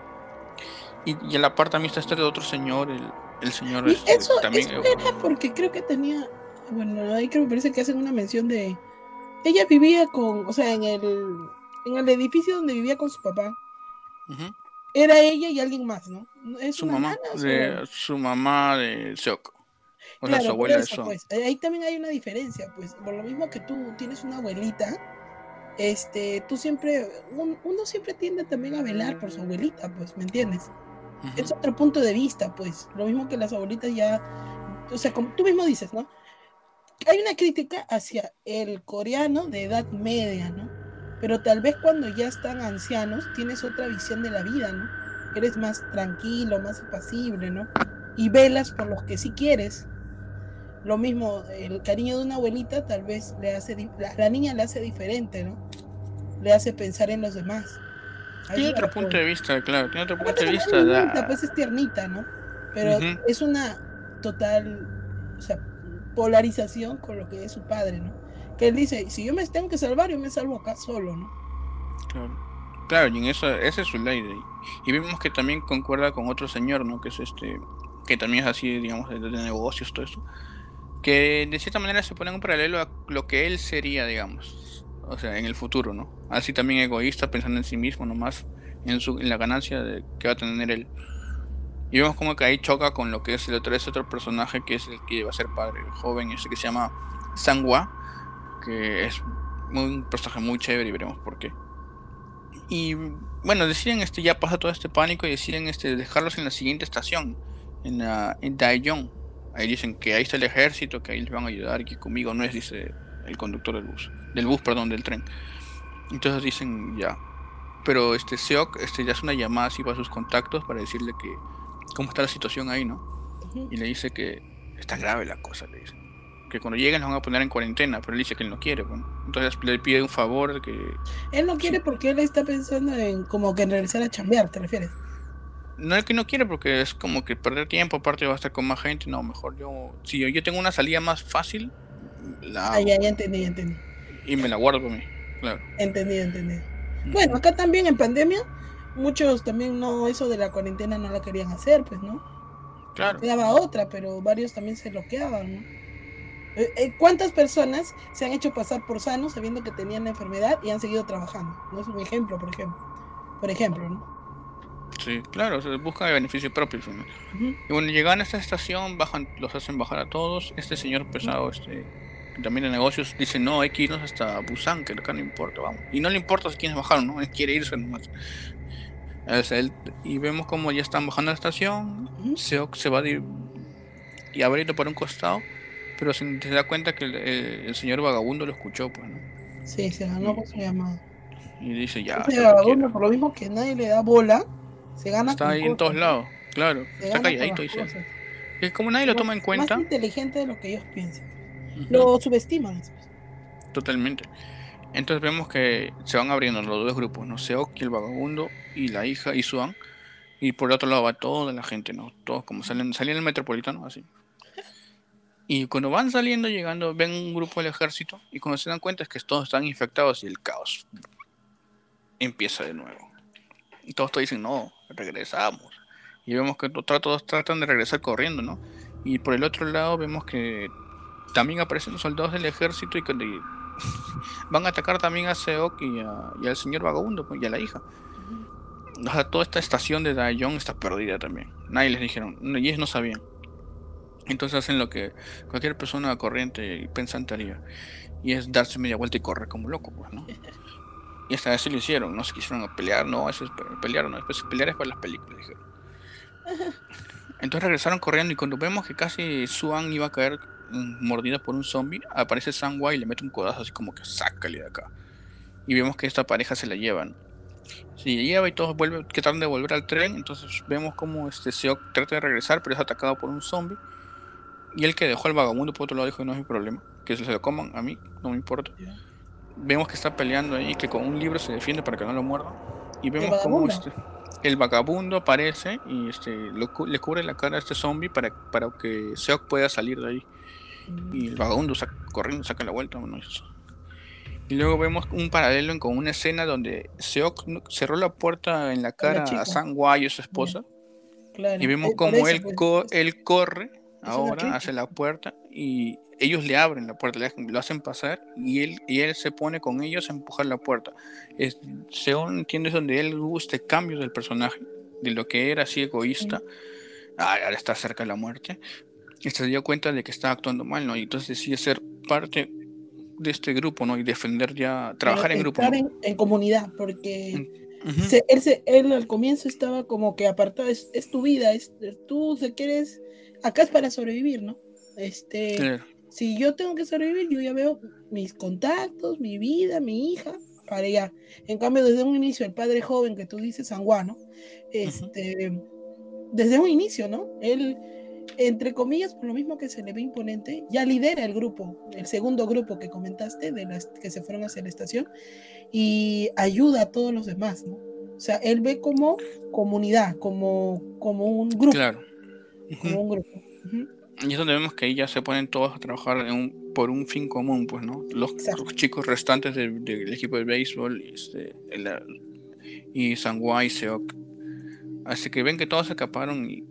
y, y en la parte también está este de otro señor, el, el señor este, eso, también eso era porque creo que tenía bueno, ahí creo que me parece que hacen una mención de. Ella vivía con. O sea, en el. En el edificio donde vivía con su papá. Era ella y alguien más, ¿no? ¿Es su mamá. De, su mamá de Seok. O sea, su abuela de pues, Ahí también hay una diferencia, pues. Por lo mismo que tú tienes una abuelita. Este, tú siempre. uno siempre tiende también a velar por su abuelita, pues, ¿me entiendes? Es otro punto de vista, pues. Lo mismo que las abuelitas ya. O sea, como tú mismo dices, ¿no? hay una crítica hacia el coreano de edad media, ¿no? Pero tal vez cuando ya están ancianos tienes otra visión de la vida, ¿no? Eres más tranquilo, más apacible, ¿no? Y velas por los que sí quieres. Lo mismo, el cariño de una abuelita tal vez le hace, la, la niña le hace diferente, ¿no? Le hace pensar en los demás. tiene otro punto de vista, claro, tiene otro punto de vista. Pues es tiernita, ¿no? Pero es una total, o sea, polarización con lo que es su padre, ¿no? Que él dice, si yo me tengo que salvar, yo me salvo acá solo, ¿no? Claro. Claro, y en eso, esa es su ley. Y vemos que también concuerda con otro señor, ¿no? Que es este, que también es así, digamos, de, negocios, todo eso. Que de cierta manera se pone en un paralelo a lo que él sería, digamos. O sea, en el futuro, ¿no? Así también egoísta, pensando en sí mismo nomás, en, su, en la ganancia de, que va a tener él. Y vemos como que ahí choca con lo que es el otro, ese otro personaje que es el que va a ser padre joven, ese que se llama Sangwa, que es un personaje muy chévere y veremos por qué. Y bueno, deciden este, ya pasa todo este pánico y deciden este, dejarlos en la siguiente estación, en, la, en Daejeon. Ahí dicen que ahí está el ejército, que ahí les van a ayudar y que conmigo no es, dice el conductor del bus, del bus, perdón, del tren. Entonces dicen ya. Pero este Seok este, ya hace una llamada así para sus contactos para decirle que cómo está la situación ahí, ¿no? Y le dice que está grave la cosa, le dice. Que cuando lleguen los van a poner en cuarentena, pero él dice que él no quiere, bueno. Entonces le pide un favor que... Él no quiere porque él está pensando en como que en regresar a chambear, ¿te refieres? No es que no quiere porque es como que perder tiempo, aparte va a estar con más gente, no, mejor yo... Si yo, tengo una salida más fácil, la... Ah, ya, ya entendí, ya entendí. Y me la guardo para mí, claro. Entendí, entendí. Bueno, acá también en pandemia muchos también no, eso de la cuarentena no la querían hacer, pues, ¿no? Claro. Quedaba otra, pero varios también se bloqueaban, ¿no? Eh, eh, ¿Cuántas personas se han hecho pasar por sanos sabiendo que tenían la enfermedad y han seguido trabajando? No es un ejemplo, por ejemplo. Por ejemplo, ¿no? Sí, claro, se busca el beneficio propio. Y bueno, llegan a esta estación, bajan, los hacen bajar a todos. Este señor pesado, este, también de negocios, dice, no, hay que irnos hasta Busan, que acá no importa, vamos. Y no le importa si quiénes bajaron, ¿no? Él quiere irse nomás y vemos como ya están bajando la estación. Se va de, y abriendo por un costado, pero se, se da cuenta que el, señor vagabundo lo escuchó, pues, ¿no? Sí, se ganó por su llamada. Y dice ya. vagabundo, por lo mismo que nadie le da bola, se gana. Está ahí en todos lados, claro. está calladito, dice. Es como nadie lo toma en cuenta. Más inteligente de lo que ellos piensan. Lo subestiman. Totalmente. Entonces vemos que se van abriendo los dos grupos, ¿no? Seok el vagabundo y la hija Isuan. Y por el otro lado va toda la gente, ¿no? Todos como salen, salen el metropolitano, así. Y cuando van saliendo, llegando, ven un grupo del ejército y cuando se dan cuenta es que todos están infectados y el caos empieza de nuevo. Y todos, todos dicen, no, regresamos. Y vemos que todos tratan de regresar corriendo, ¿no? Y por el otro lado vemos que también aparecen soldados del ejército y que van a atacar también a Seok y, al señor vagabundo pues, y a la hija. O sea, toda esta estación de Daejeon está perdida también. Nadie les dijeron, ellos no sabían. Entonces hacen lo que cualquier persona corriente y pensante haría. Y es darse media vuelta y correr como loco, pues, ¿no? Y vez sí lo hicieron, no se quisieron pelear, no, eso es pelear, no, después pelear es para las películas, dijeron. Entonces regresaron corriendo y cuando vemos que casi Suan iba a caer mordida por un zombie, aparece Sangwa y le mete un codazo así como que sácale de acá. Y vemos que esta pareja se la llevan. Se lleva y todos vuelven, que tratan de volver al tren, entonces vemos como este Seok trata de regresar, pero es atacado por un zombie. Y el que dejó al vagabundo por otro lado dijo no es mi problema, que se lo coman a mí, no me importa. Vemos que está peleando ahí, que con un libro se defiende para que no lo muerda. Y vemos como este el vagabundo aparece y este le cubre la cara a este zombie para, para que Seok pueda salir de ahí. Y el vagabundo saca, corriendo saca la vuelta. Y luego vemos un paralelo con una escena donde Seok cerró la puerta en la cara a San y su esposa. Y vemos como él, él corre ahora hacia la puerta y ellos le abren la puerta, lo hacen pasar y él, y él se pone con ellos a empujar la puerta. Es, según entiendes, donde él gusta este cambio del personaje, de lo que era así egoísta, ahora está cerca de la muerte, y se dio cuenta de que estaba actuando mal, ¿no? Y entonces decide ser parte de este grupo, ¿no? Y defender ya, trabajar en grupo. En, comunidad, porque él, él, al comienzo estaba como que apartado, es, tu vida, es, tú se quieres, acá es para sobrevivir, ¿no? Este, si yo tengo que sobrevivir, yo ya veo mis contactos, mi vida, mi hija, para allá. En cambio, desde un inicio, el padre joven que tú dices, Sanguano, este, desde un inicio, ¿no? Él, entre comillas, por lo mismo que se le ve imponente, ya lidera el grupo, el segundo grupo que comentaste, de las que se fueron hacia la estación, y ayuda a todos los demás, ¿no? O sea, él ve como comunidad, como, como un grupo. Claro. Como un grupo. Y es donde vemos que ahí ya se ponen todos a trabajar en un, por un fin común, pues, ¿no? Los, chicos restantes del, equipo de béisbol este, y Sanguay, Seok. Así que ven que todos se escaparon y,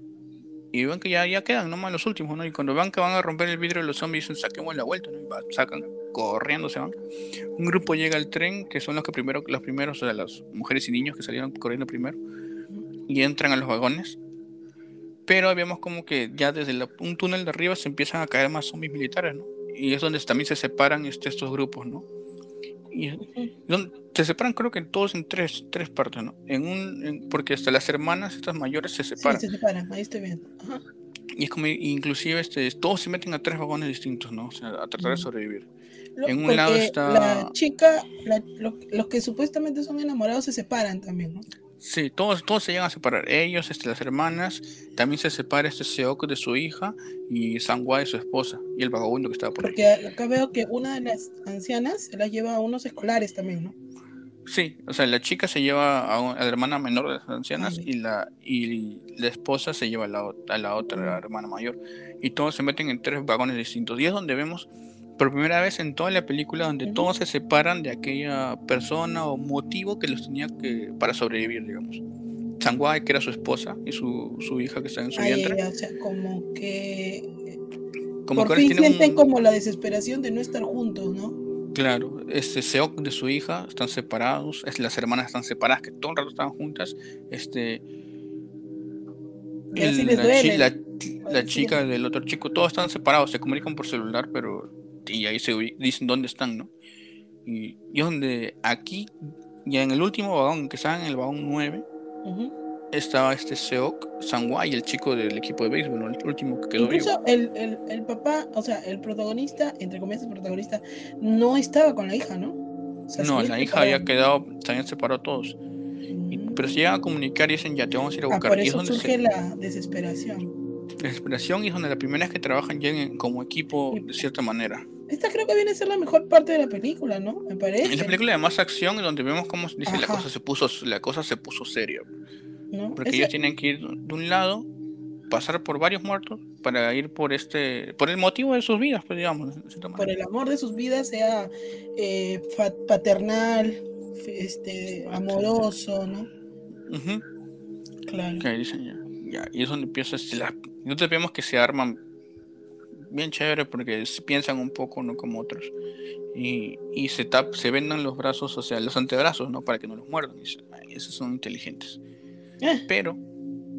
y ven que ya, ya quedan nomás los últimos, ¿no? Y cuando van que van a romper el vidrio de los zombies, dicen saquemos la vuelta, ¿no? Y sacan corriendo, se van. Un grupo llega al tren, que son los que primero, los primeros, o sea, las mujeres y niños que salieron corriendo primero, y entran a los vagones pero vemos como que ya desde un túnel de arriba se empiezan a caer más zombies militares, ¿no? Y es donde también se separan este, estos grupos, ¿no? Y se separan creo que todos en tres, tres partes, ¿no? En un, porque hasta las hermanas, estas mayores, se separan. Sí, se separan, ahí estoy viendo. Y es como, inclusive, este, todos se meten a tres vagones distintos, ¿no? O sea, a tratar de sobrevivir. en un lado está... La chica, los que supuestamente son enamorados se separan también, ¿no? Sí, todos, todos se llegan a separar. Ellos, este, las hermanas, también se separa este Seok de su hija y Sangwa de su esposa y el vagabundo que estaba por Porque acá veo que una de las ancianas se la lleva a unos escolares también, ¿no? Sí, o sea, la chica se lleva a, la hermana menor de las ancianas y la y la esposa se lleva a la, a la otra hermana mayor. Y todos se meten en tres vagones distintos. Y es donde vemos por primera vez en toda la película donde todos se separan de aquella persona o motivo que los tenía que para sobrevivir, digamos. Sanguay, que era su esposa, y su, su hija que está en su vientre. o sea, como que como por fin sienten como la desesperación de no estar juntos, ¿no? Claro, este Seok de su hija están separados, es, las hermanas están separadas, que todo el rato estaban juntas, este la, la, chica del otro chico, todos están separados, se comunican por celular, pero y ahí se dicen dónde están, ¿no? Y, y donde aquí, ya en el último vagón, que estaba en el vagón 9, estaba este Seok Sangwai, el chico del equipo de béisbol, ¿no? el último que quedó Incluso El, el, el, papá, o sea, el protagonista, entre comillas, el protagonista, no estaba con la hija, ¿no? no, la hija había quedado, se habían separado todos. Mm. pero si llegan a comunicar y dicen, ya te vamos a ir a ah, buscar. por eso surge la desesperación. Desesperación y es donde la primera es que trabajan ya como equipo de cierta manera. Esta creo que viene a ser la mejor parte de la película, ¿no? Me parece. Es la película de más acción donde vemos cómo dice la cosa se puso la cosa se puso seria. Porque ellos tienen que ir de un lado, pasar por varios muertos para ir por este por el motivo de sus vidas, pues digamos, por el amor de sus vidas sea eh, paternal, este amoroso, ¿no? Claro. ya, y es donde empieza este, la, te vemos que se arman bien chévere porque piensan un poco, no como otros. Y, y se, tap, se vendan los brazos, o sea, los antebrazos, ¿no? Para que no los muerdan. esos son inteligentes. Eh. Pero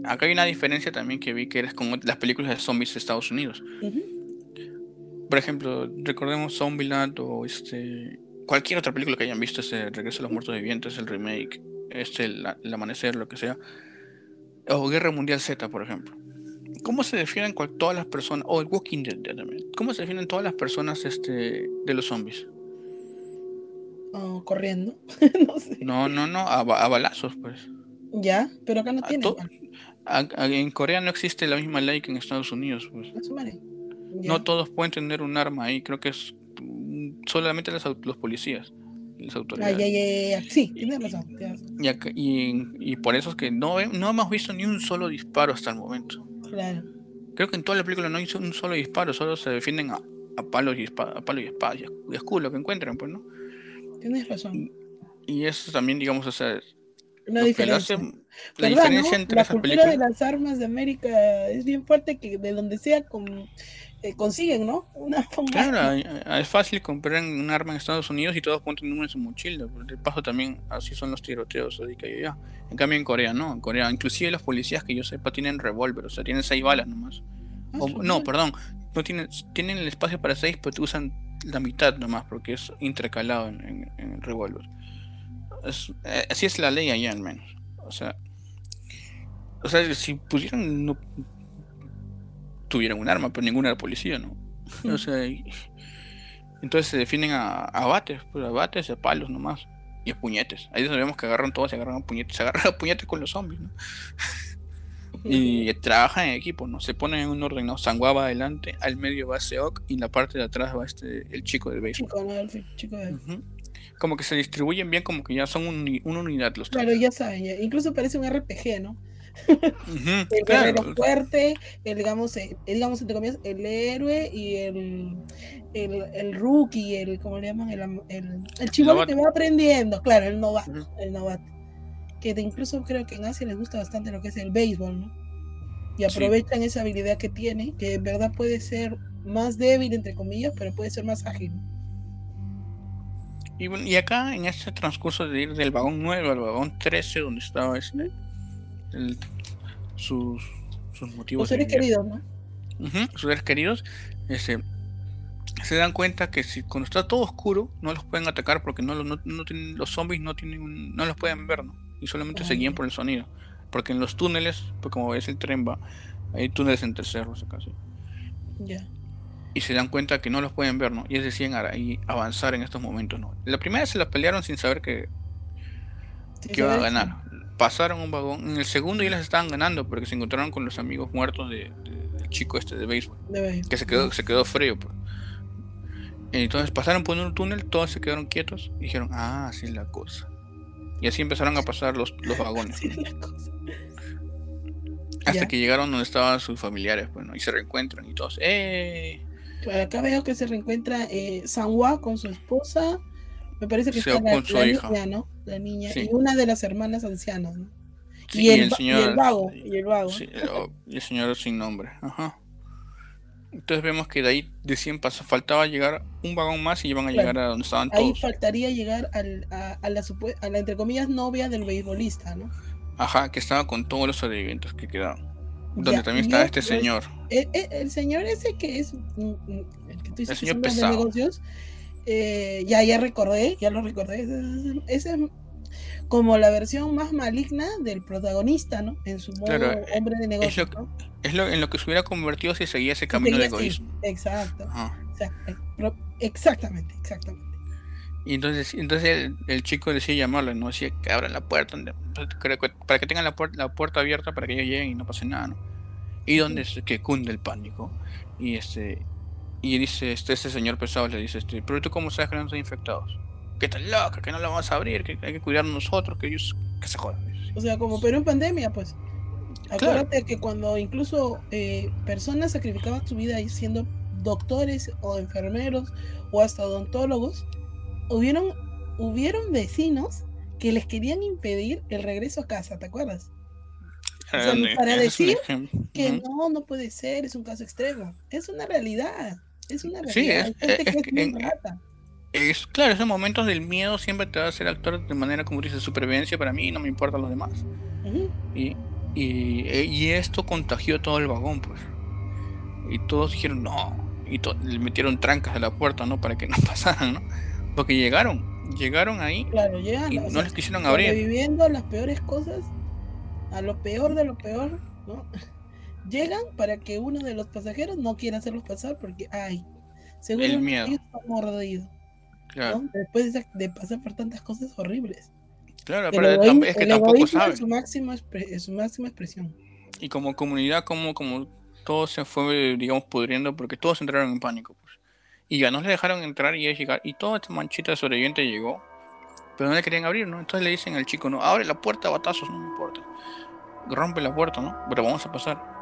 acá hay una diferencia también que vi que es como las películas de zombies de Estados Unidos. Por ejemplo, recordemos Zombieland o este cualquier otra película que hayan visto, ese Regreso a los Muertos Vivientes, el remake, este el, el Amanecer, lo que sea, o Guerra Mundial Z, por ejemplo. ¿Cómo se defienden cual- todas las personas, o el Walking Dead también? ¿Cómo se defienden todas las personas este, de los zombies? Oh, corriendo. no sé. No, no, no, a, a balazos, pues. Ya, pero acá no tienen. to- pues, A- a- en Corea no existe la misma ley que en Estados Unidos, pues. No todos pueden tener un arma ahí, creo que es mm, solamente au- los policías, las autoridades. Sí, tienes razón. tienes razón. Y, acá- y- y por eso es que no, no hemos visto ni un solo disparo hasta el momento. Claro. Creo que en toda la película no hizo un solo disparo, solo se defienden a, a palos y espada, a palos y espada, y y escudo, que encuentren, pues, ¿no? Tienes razón. Y eso también, digamos, o sea, Una diferencia. hace- la ¿Verdad, diferencia no? entre La cultura películas. de las armas de América es bien fuerte que de donde sea con- eh, consiguen, ¿no? Una. Claro, es fácil comprar un arma en Estados Unidos y todos ponen uno en su mochila. De paso también así son los tiroteos, así que ya. En cambio en Corea no, en Corea inclusive los policías que yo sepa tienen revólver, o sea, tienen seis balas nomás. Ah, O- no, perdón, no tienen, tienen el espacio para seis, pero usan la mitad nomás porque es intercalado en, en- en el revólver. Es- eh, así es la ley allá al menos. O sea, o sea, si pusieran no tuvieran un arma, pero ninguna era policía, ¿no? O sea, y- entonces se definen a, a bates, pues a bates a palos nomás. Y a puñetes. Ahí sabemos que agarran todos, se agarran a puñetes, se agarran a puñetes con los zombies, ¿no? Y trabajan en equipo, ¿no? Se ponen en un orden, ¿no? Sangua va adelante, al medio va Seok y en la parte de atrás va este el chico del béisbol. Chico, de- Ujú. Como que se distribuyen bien, como que ya son una unidad los tres. Claro, ya saben, ya. incluso parece un RPG, ¿no? El claro. guerrero fuerte, el, digamos, el, digamos, entre comillas, el héroe y el, el, el rookie, el, ¿cómo le llaman? El, el, el chivolo que va aprendiendo, claro, el novato, el novato. Que de- incluso creo que en Asia les gusta bastante lo que es el béisbol, ¿no? Y aprovechan esa habilidad que tiene, que en verdad puede ser más débil, entre comillas, pero puede ser más ágil. Y, y acá en este transcurso de ir del vagón 9 al vagón 13, donde estaba este, el- sus, sus motivos. De seres queridos, ¿no? Ujú, sus seres queridos, este, se dan cuenta que si cuando está todo oscuro no los pueden atacar porque no, no, no tienen, los zombies no tienen no los pueden ver, ¿no? Y solamente se guían por el sonido. Porque en los túneles, pues como ves el tren va, hay túneles entre cerros casi. Ya. Y se dan cuenta que no los pueden ver, ¿no? Y es deciden y avanzar en estos momentos, ¿no? La primera se la pelearon sin saber que, que iban a ganar. Pasaron un vagón. En el segundo ya les estaban ganando porque se encontraron con los amigos muertos de- de- del chico este de béisbol. Que se quedó, se quedó frío. pues. Entonces pasaron por un túnel, todos se quedaron quietos y dijeron, ah, así es la cosa. Y así empezaron a pasar los, los vagones. Sí, la cosa. Hasta Ya. que llegaron donde estaban sus familiares, bueno, y se reencuentran y todos, ¡eh! Claro, acá veo que se reencuentra eh, Sanwa con su esposa. Me parece que está la, con su la hija. niña, ¿no? La niña. Sí. Y una de las hermanas ancianas, ¿no? Sí, y, el, va- y el vago. Y el vago. sí, y el señor sin nombre. Ajá. Entonces vemos que de ahí decían pasó, faltaba llegar un vagón más y iban a Claro. llegar a donde estaban Ahí todos. faltaría llegar al- a, a la, a la, entre comillas, novia del beisbolista, ¿no? Ajá, que estaba con todos los sobrevivientes que quedaron. Donde Ya, también estaba este señor. El, el- el señor ese que es mm, mm, el que tú dices señor de pesado. negocios, eh, ya, ya recordé, ya lo recordé. Ese es como la versión más maligna del protagonista, ¿no? En su modo Claro, hombre de es negocios. lo- ¿no? Es lo, en lo que se hubiera convertido si seguía ese camino Seguía de egoísmo. Exacto. Exactamente, exactamente. Y entonces, entonces el, el chico decía llamarle, no decía que abran la puerta, para que tengan la, puer- la puerta abierta para que ellos lleguen y no pase nada, ¿no? Y donde es que cunde el pánico. Y este y dice este, este señor pesado le dice este, pero tú cómo sabes que no están infectados? ¿Qué tan loca? Que no lo vamos a abrir, que hay que cuidarnos nosotros, que ellos que se jodan. O sea, como Perú en pandemia, pues. Acuérdate que cuando incluso eh, personas sacrificaban su vida siendo doctores o enfermeros o hasta odontólogos, hubieron, hubieron vecinos que les querían impedir el regreso a casa, ¿te acuerdas? O sea, para decir. Que no, no puede ser, es un caso extremo. Es una realidad. Es una realidad. Sí, es- es es que en-. Es, claro, esos momentos del miedo siempre te va a hacer actuar de manera, como dices, supervivencia para mí, no me importan los demás. Ujú. Y, Y, eh, y esto contagió todo el vagón, pues. Y todos dijeron, no. Y le metieron trancas a la puerta, ¿no? Para que no pasaran, ¿no? Porque llegaron, llegaron ahí claro, llegan, y no les quisieron abrir. Viviendo las peores cosas, a lo peor de lo peor, ¿no? Llegan para que uno de los pasajeros no quiera hacerlos pasar porque, ay, seguro el miedo. está mordido. Claro. Después de, pasar por tantas cosas horribles. Claro, pero es que tampoco sabe. Es su máxima, su máxima expresión. Y como comunidad, como, como todo se fue, digamos, pudriendo porque todos entraron en pánico. Pues. Y ya no le dejaron entrar y llegar. Y toda esta manchita de sobreviviente llegó, pero no le querían abrir, ¿no? Entonces le dicen al chico, no, abre la puerta, batazos, no importa. Rompe la puerta, ¿no? Pero vamos a pasar.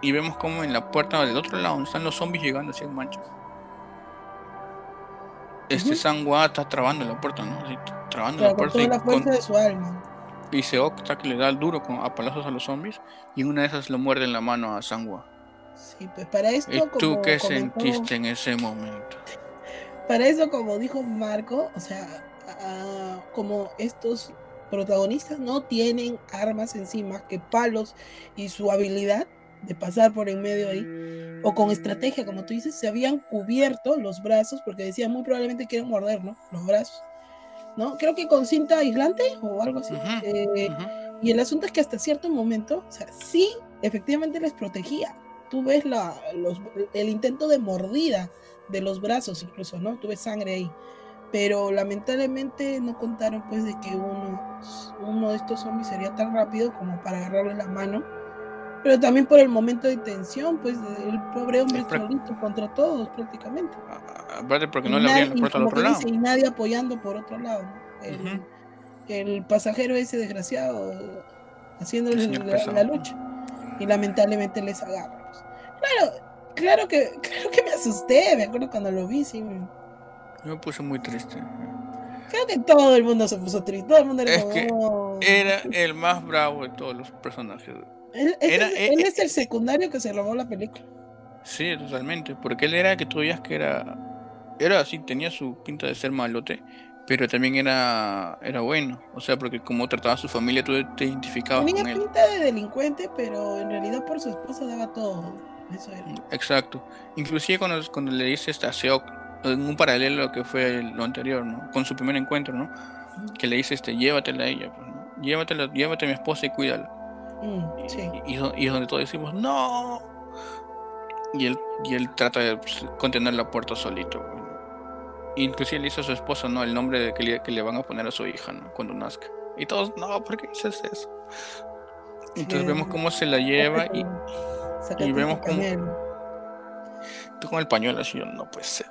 Y vemos como en la puerta del otro lado, donde están los zombies llegando así en manchas. Este uh está trabando la puerta, ¿no? Así, trabando la puerta. Con la fuerza de su alma. Y opta que le da el duro con, a palazos a los zombies. Y una de esas lo muerde en la mano a Sangua. Sí, pues para esto. ¿Y tú qué sentiste en ese momento? Para eso, como dijo Marco, o sea, como estos protagonistas no tienen armas encima que palos y su habilidad de pasar por en medio ahí, o con estrategia, como tú dices, se habían cubierto los brazos, porque decían muy probablemente quieren morder, ¿no? Los brazos, ¿no? Creo que con cinta aislante o algo así. Eh, y el asunto es que hasta cierto momento, o sea, sí, efectivamente les protegía, tú ves la, el intento de mordida de los brazos incluso, ¿no? Tú ves sangre ahí. Pero lamentablemente no contaron pues de que uno, uno de estos zombies sería tan rápido como para agarrarle la mano. Pero también por el momento de tensión, pues el pobre hombre solito contra todos prácticamente. Aparte porque no le abrían la puerta al otro lado. y nadie apoyando por otro lado. El, el pasajero ese desgraciado haciéndole la, la, lucha. Y lamentablemente les agarra. Claro, claro que, claro que me asusté, me acuerdo cuando lo vi, sí. me puse muy triste. Creo que todo el mundo se puso triste, todo el mundo era es que era el más bravo de todos los personajes. Él, era, él, es el secundario que se robó la película. Sí, totalmente, porque él era que tú veías que era era así, tenía su pinta de ser malote, pero también era era bueno, o sea, porque como trataba a su familia, tú te identificabas tenía con él. Tenía pinta de delincuente, pero en realidad por su esposa daba todo. Exacto. Inclusive cuando, cuando le dice esta Seok, en un paralelo a lo que fue lo anterior, ¿no? Con su primer encuentro, ¿no? Que le dice este, llévatela a ella, pues, llévatela, llévate a mi esposa y cuídala. Mm, y, y, donde todos decimos, no. Y él, y él trata de contener la puerta solito. Inclusive le dice a su esposa, ¿no? El nombre de que, le, que le van a poner a su hija, ¿no? Cuando nazca. Y todos, no, ¿por qué dices eso? Entonces vemos cómo se la lleva y, y vemos cómo. Tú con el pañuelo así, no puede ser.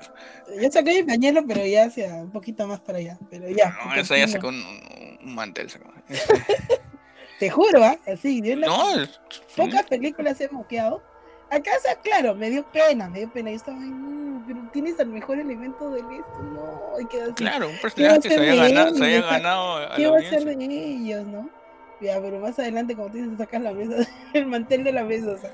Yo saqué mi pañuelo, pero ya hacia un poquito más para allá. Pero ya. No, esa ya sacó un, un mantel. Te juro, ¿ah? Así, de una no, es... pocas películas he moqueado. Acá, claro, me dio pena, me dio pena. Yo estaba, no, pero tienes el mejor elemento de esto, no, hay que así. Claro, un personaje que se había, ganado, se había ganado. ¿Qué va a ser de ellos, no? Ya, pero más adelante, como tienes que sacar la mesa, el mantel de la mesa, sea.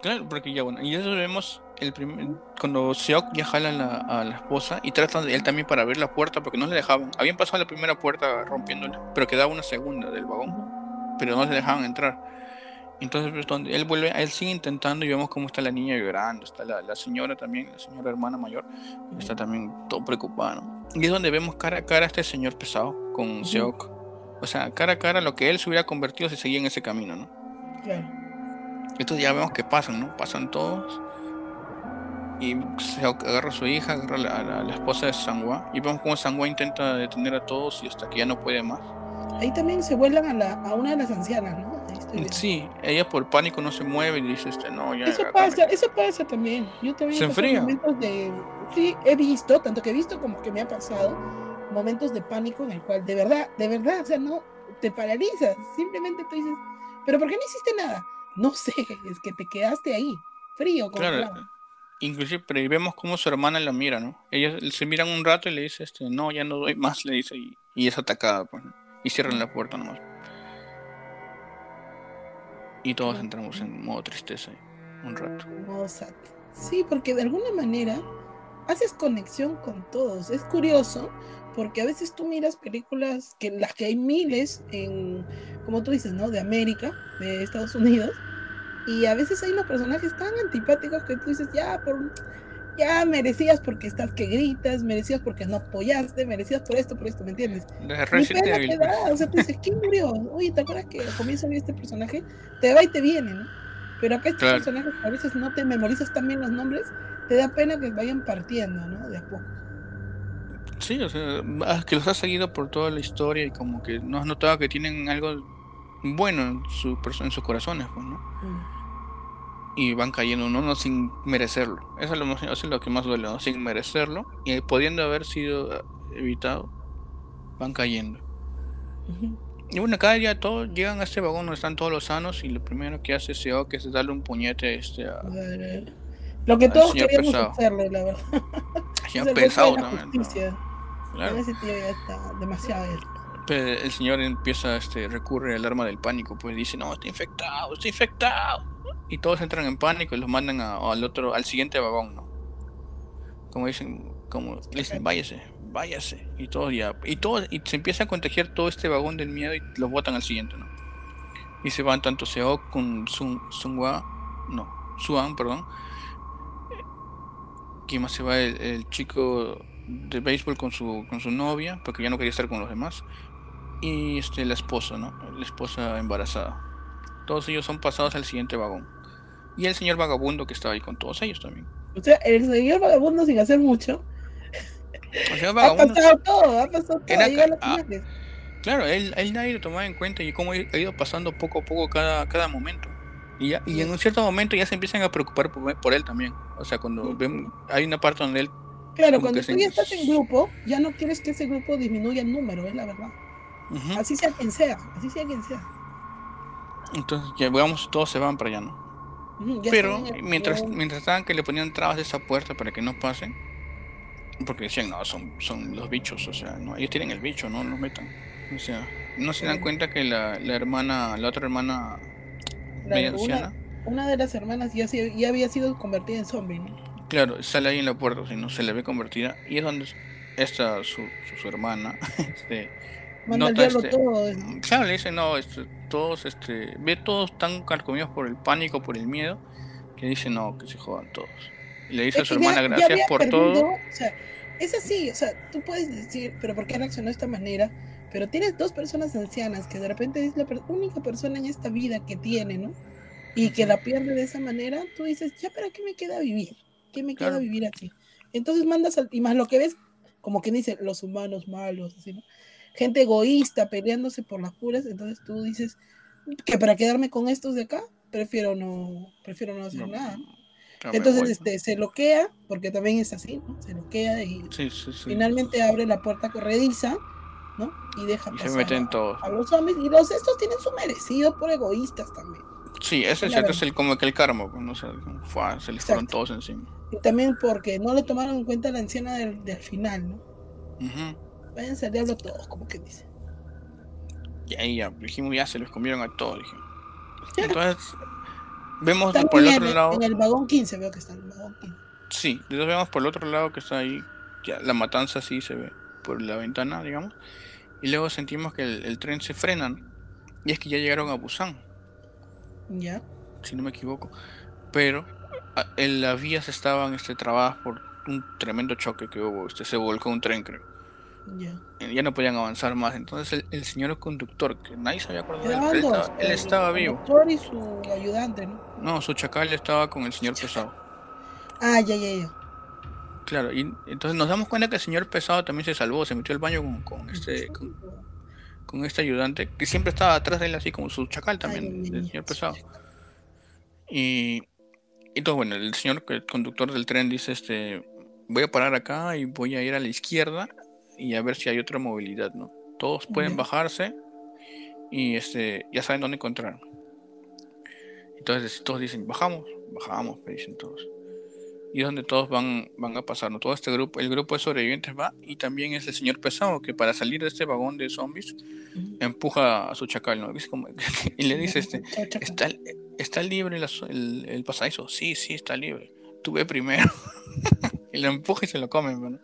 Claro, porque ya bueno, y eso vemos el primer, cuando Seok ya jala a la, esposa y trata de él también para abrir la puerta porque no le dejaban. Habían pasado la primera puerta rompiéndola, pero quedaba una segunda del vagón, pero no le dejaban entrar. Entonces, pues, donde él vuelve, él sigue intentando y vemos cómo está la niña llorando, está la, la señora también, la señora hermana mayor, está también todo preocupada. Y es donde vemos cara a cara a este señor pesado con Seok. O sea, cara a cara lo que él se hubiera convertido si seguía en ese camino, ¿no? Claro. Entonces ya vemos que pasan, ¿no? Pasan todos. Y se agarra a su hija, agarra a la, esposa de Sangua. Y vemos cómo Sangua intenta detener a todos y hasta que ya no puede más. Ahí también se vuelan a, la, a una de las ancianas, ¿no? Sí, ella por pánico no se mueve y dice, este, no, ya. Eso pasa, eso pasa también. Yo también se enfría. Momentos de, sí, he visto, tanto que he visto como que me ha pasado, momentos de pánico en el cual de verdad, de verdad, o sea, no, te paralizas. Simplemente tú dices, pero ¿por qué no hiciste nada? No sé, es que te quedaste ahí, frío, claro. Inclusive, pero vemos cómo su hermana la mira, ¿no? Ella se miran un rato y le dice, este, no, ya no doy más, le dice, y, es atacada, pues, y cierran la puerta nomás. Y todos entramos en modo tristeza un rato. Sí, porque de alguna manera haces conexión con todos. Es curioso porque a veces tú miras películas que las que hay miles en como tú dices, ¿no? De América, de Estados Unidos. Y a veces hay unos personajes tan antipáticos que tú dices, ya, por, ya merecías porque estás que gritas, merecías porque no apoyaste, merecías por esto, por esto, ¿me entiendes? De Ni pena te pues. da, o sea, tú dices, ¿quién murió? Oye, ¿te acuerdas que al comienzo vi este personaje? Te va y te viene, ¿no? Pero acá estos Claro. personajes a veces no te memorizas tan bien los nombres, te da pena que vayan partiendo, ¿no? De a poco. Sí, o sea, ah, que los has seguido por toda la historia y como que no has notado que tienen algo bueno en, su en sus corazones, pues, ¿no? Mm. Y van cayendo uno no sin merecerlo. Eso es lo, más, eso es lo que más duele, ¿no? Sin merecerlo y pudiendo haber sido evitado, van cayendo. Ujú. Y bueno, cada día todos llegan a este vagón donde están todos los sanos y lo primero que hace Seo que es darle un puñete este, a, Madre. Lo que todos señor queríamos pesado. hacerle, la verdad. el pesado también. ¿no? Claro. Ese tío ya está demasiado. Pero el señor empieza, este, recurre al arma del pánico, pues dice, no, está infectado, está infectado. Y todos entran en pánico y los mandan al otro, al siguiente vagón, ¿no? Como dicen, como dicen, váyase, váyase. Y todos ya, y todos, y se empieza a contagiar todo este vagón del miedo y los botan al siguiente, ¿no? Y se van tanto Seo con Sun, Sunhwa, no, Suan, perdón. ¿Quién más se va? El, el chico de béisbol con su, con su novia, porque ya no quería estar con los demás y este la esposa, ¿no? La esposa embarazada. Todos ellos son pasados al siguiente vagón. Y el señor vagabundo que estaba ahí con todos ellos también. O sea, el señor vagabundo sin hacer mucho. El señor Ha vagabundo, pasado todo, ha pasado todo. Ha ca- a los ah. claro, él, él nadie lo tomaba en cuenta y cómo ha ido pasando poco a poco cada, cada momento. Y, ya- y en un cierto momento ya se empiezan a preocupar por, por él también. O sea, cuando ven, hay una parte donde él, Claro, cuando tú se- ya estás en grupo, ya no quieres que ese grupo disminuya en número, es la verdad. Así sea quien sea, así sea quien sea. entonces ya digamos todos se van para allá, ¿no? Ya Pero mientras, mientras estaban que le ponían trabas a esa puerta para que no pasen, porque decían, no, son, son los bichos, o sea, no, ellos tienen el bicho, no los metan. O sea, no se dan cuenta que la, la hermana, la otra hermana La- media una, anciana, una de las hermanas ya, se- ya había sido convertida en zombie, ¿no? claro, sale ahí en la puerta, si no se le ve convertida, y es donde esta, su, su, su hermana, este, Manda nota diablo este, todo. ¿no? Claro, le dice, no, este, todos, este, ve todos tan carcomidos por el pánico, por el miedo, que dice, no, que se jodan todos. Y le dice a Es su que ya- hermana, ya gracias por perdido, todo. O sea, es así, o sea, tú puedes decir, pero ¿por qué reaccionó de esta manera? Pero tienes dos personas ancianas que de repente es la per- única persona en esta vida que tiene, ¿no? Y que la pierde de esa manera, tú dices, ya, ¿para qué me queda vivir? ¿Qué me queda Claro. vivir así? Entonces mandas al, y más lo que ves, como que dice, los humanos malos, así, ¿no? Gente egoísta peleándose por las puras, entonces tú dices, que para quedarme con estos de acá, prefiero no, prefiero no hacer No, nada. me Entonces ¿no? este, se bloquea, porque también es así, ¿no? Se bloquea y Sí, sí, sí. finalmente abre la puerta corrediza, ¿no? Y deja Y se pasar meten a, todos. a los zombies. Y los estos tienen su merecido por egoístas también. Sí, ese es cierto, es el, como que el karma, pues, no fue, se les fueron todos encima. Y también porque no le tomaron en cuenta la anciana del, del final, ¿no? Váyanse al diablo todos, como que dice. Y ahí ya, dijimos, ya se los comieron a todos, dijimos. Entonces, vemos por el otro lado, en el vagón 15 veo que está en el vagón 15. sí, entonces vemos por el otro lado que está ahí, ya la matanza sí se ve por la ventana, digamos. Y luego sentimos que el, el tren se frenan. Y es que ya llegaron a Busan. Ya. si no me equivoco. Pero a- en las vías estaban este, trabadas por un tremendo choque que hubo. Este, se volcó un tren, creo. Ya. Eh, Ya no podían avanzar más. Entonces el, el señor conductor, que nadie se había acordado de él, estaba, él el- estaba el vivo. doctor y su ayudante, ¿no? No, su chacal estaba con el señor pesado. Ah, ya, ya, ya. Claro, y entonces nos damos cuenta que el señor pesado también se salvó, se metió al baño con, con este con, con este ayudante, que siempre estaba atrás de él así como su chacal también, Ay, del señor pesado. Y, todo bueno, el señor el conductor del tren dice este voy a parar acá y voy a ir a la izquierda y a ver si hay otra movilidad, ¿no? Todos pueden bajarse y este ya saben dónde encontrar. Entonces todos dicen, bajamos, bajamos, me dicen todos. Y es donde todos van, van a pasar, ¿no? Todo este grupo, el grupo de sobrevivientes va y también es el señor pesado que para salir de este vagón de zombies empuja a su chacal, ¿no? Y le dice este. ¿está, está libre la- el, el pasadizo? Sí, sí, está libre. Tú ve primero. y lo empuja y se lo come, ¿no?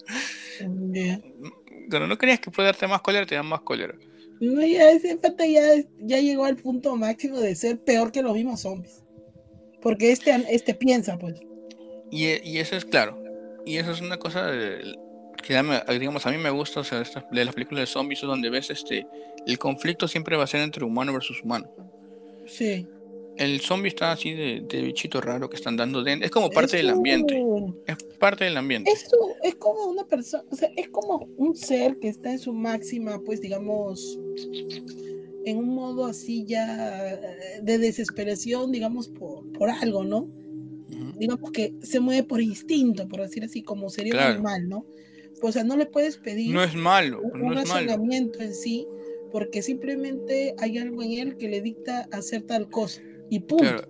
Cuando no creías que puede darte más cólera, te dan más cólera. No, ya ese pata ya, ya llegó al punto máximo de ser peor que los mismos zombies. Porque este, este piensa, pues. Y, y eso es claro. Y eso es una cosa de- que me- digamos a mí me gusta, o sea, de, de las películas de zombies es donde ves este el conflicto siempre va a ser entre humano versus humano. Sí. El zombie está así de, de bichito raro que están dando dentro. Es como parte del ambiente. Es parte del ambiente. Es, su- es como una persona, o sea, es como un ser que está en su máxima, pues digamos, en un modo así ya eh, de desesperación, digamos, por, por algo, ¿no? Ujú. Digamos que se mueve por instinto, por decir así, como sería Claro. un animal, ¿no? O sea, no le puedes pedir No es malo, un, no un es malo. razonamiento en sí, porque simplemente hay algo en él que le dicta hacer tal cosa, y punto. Claro,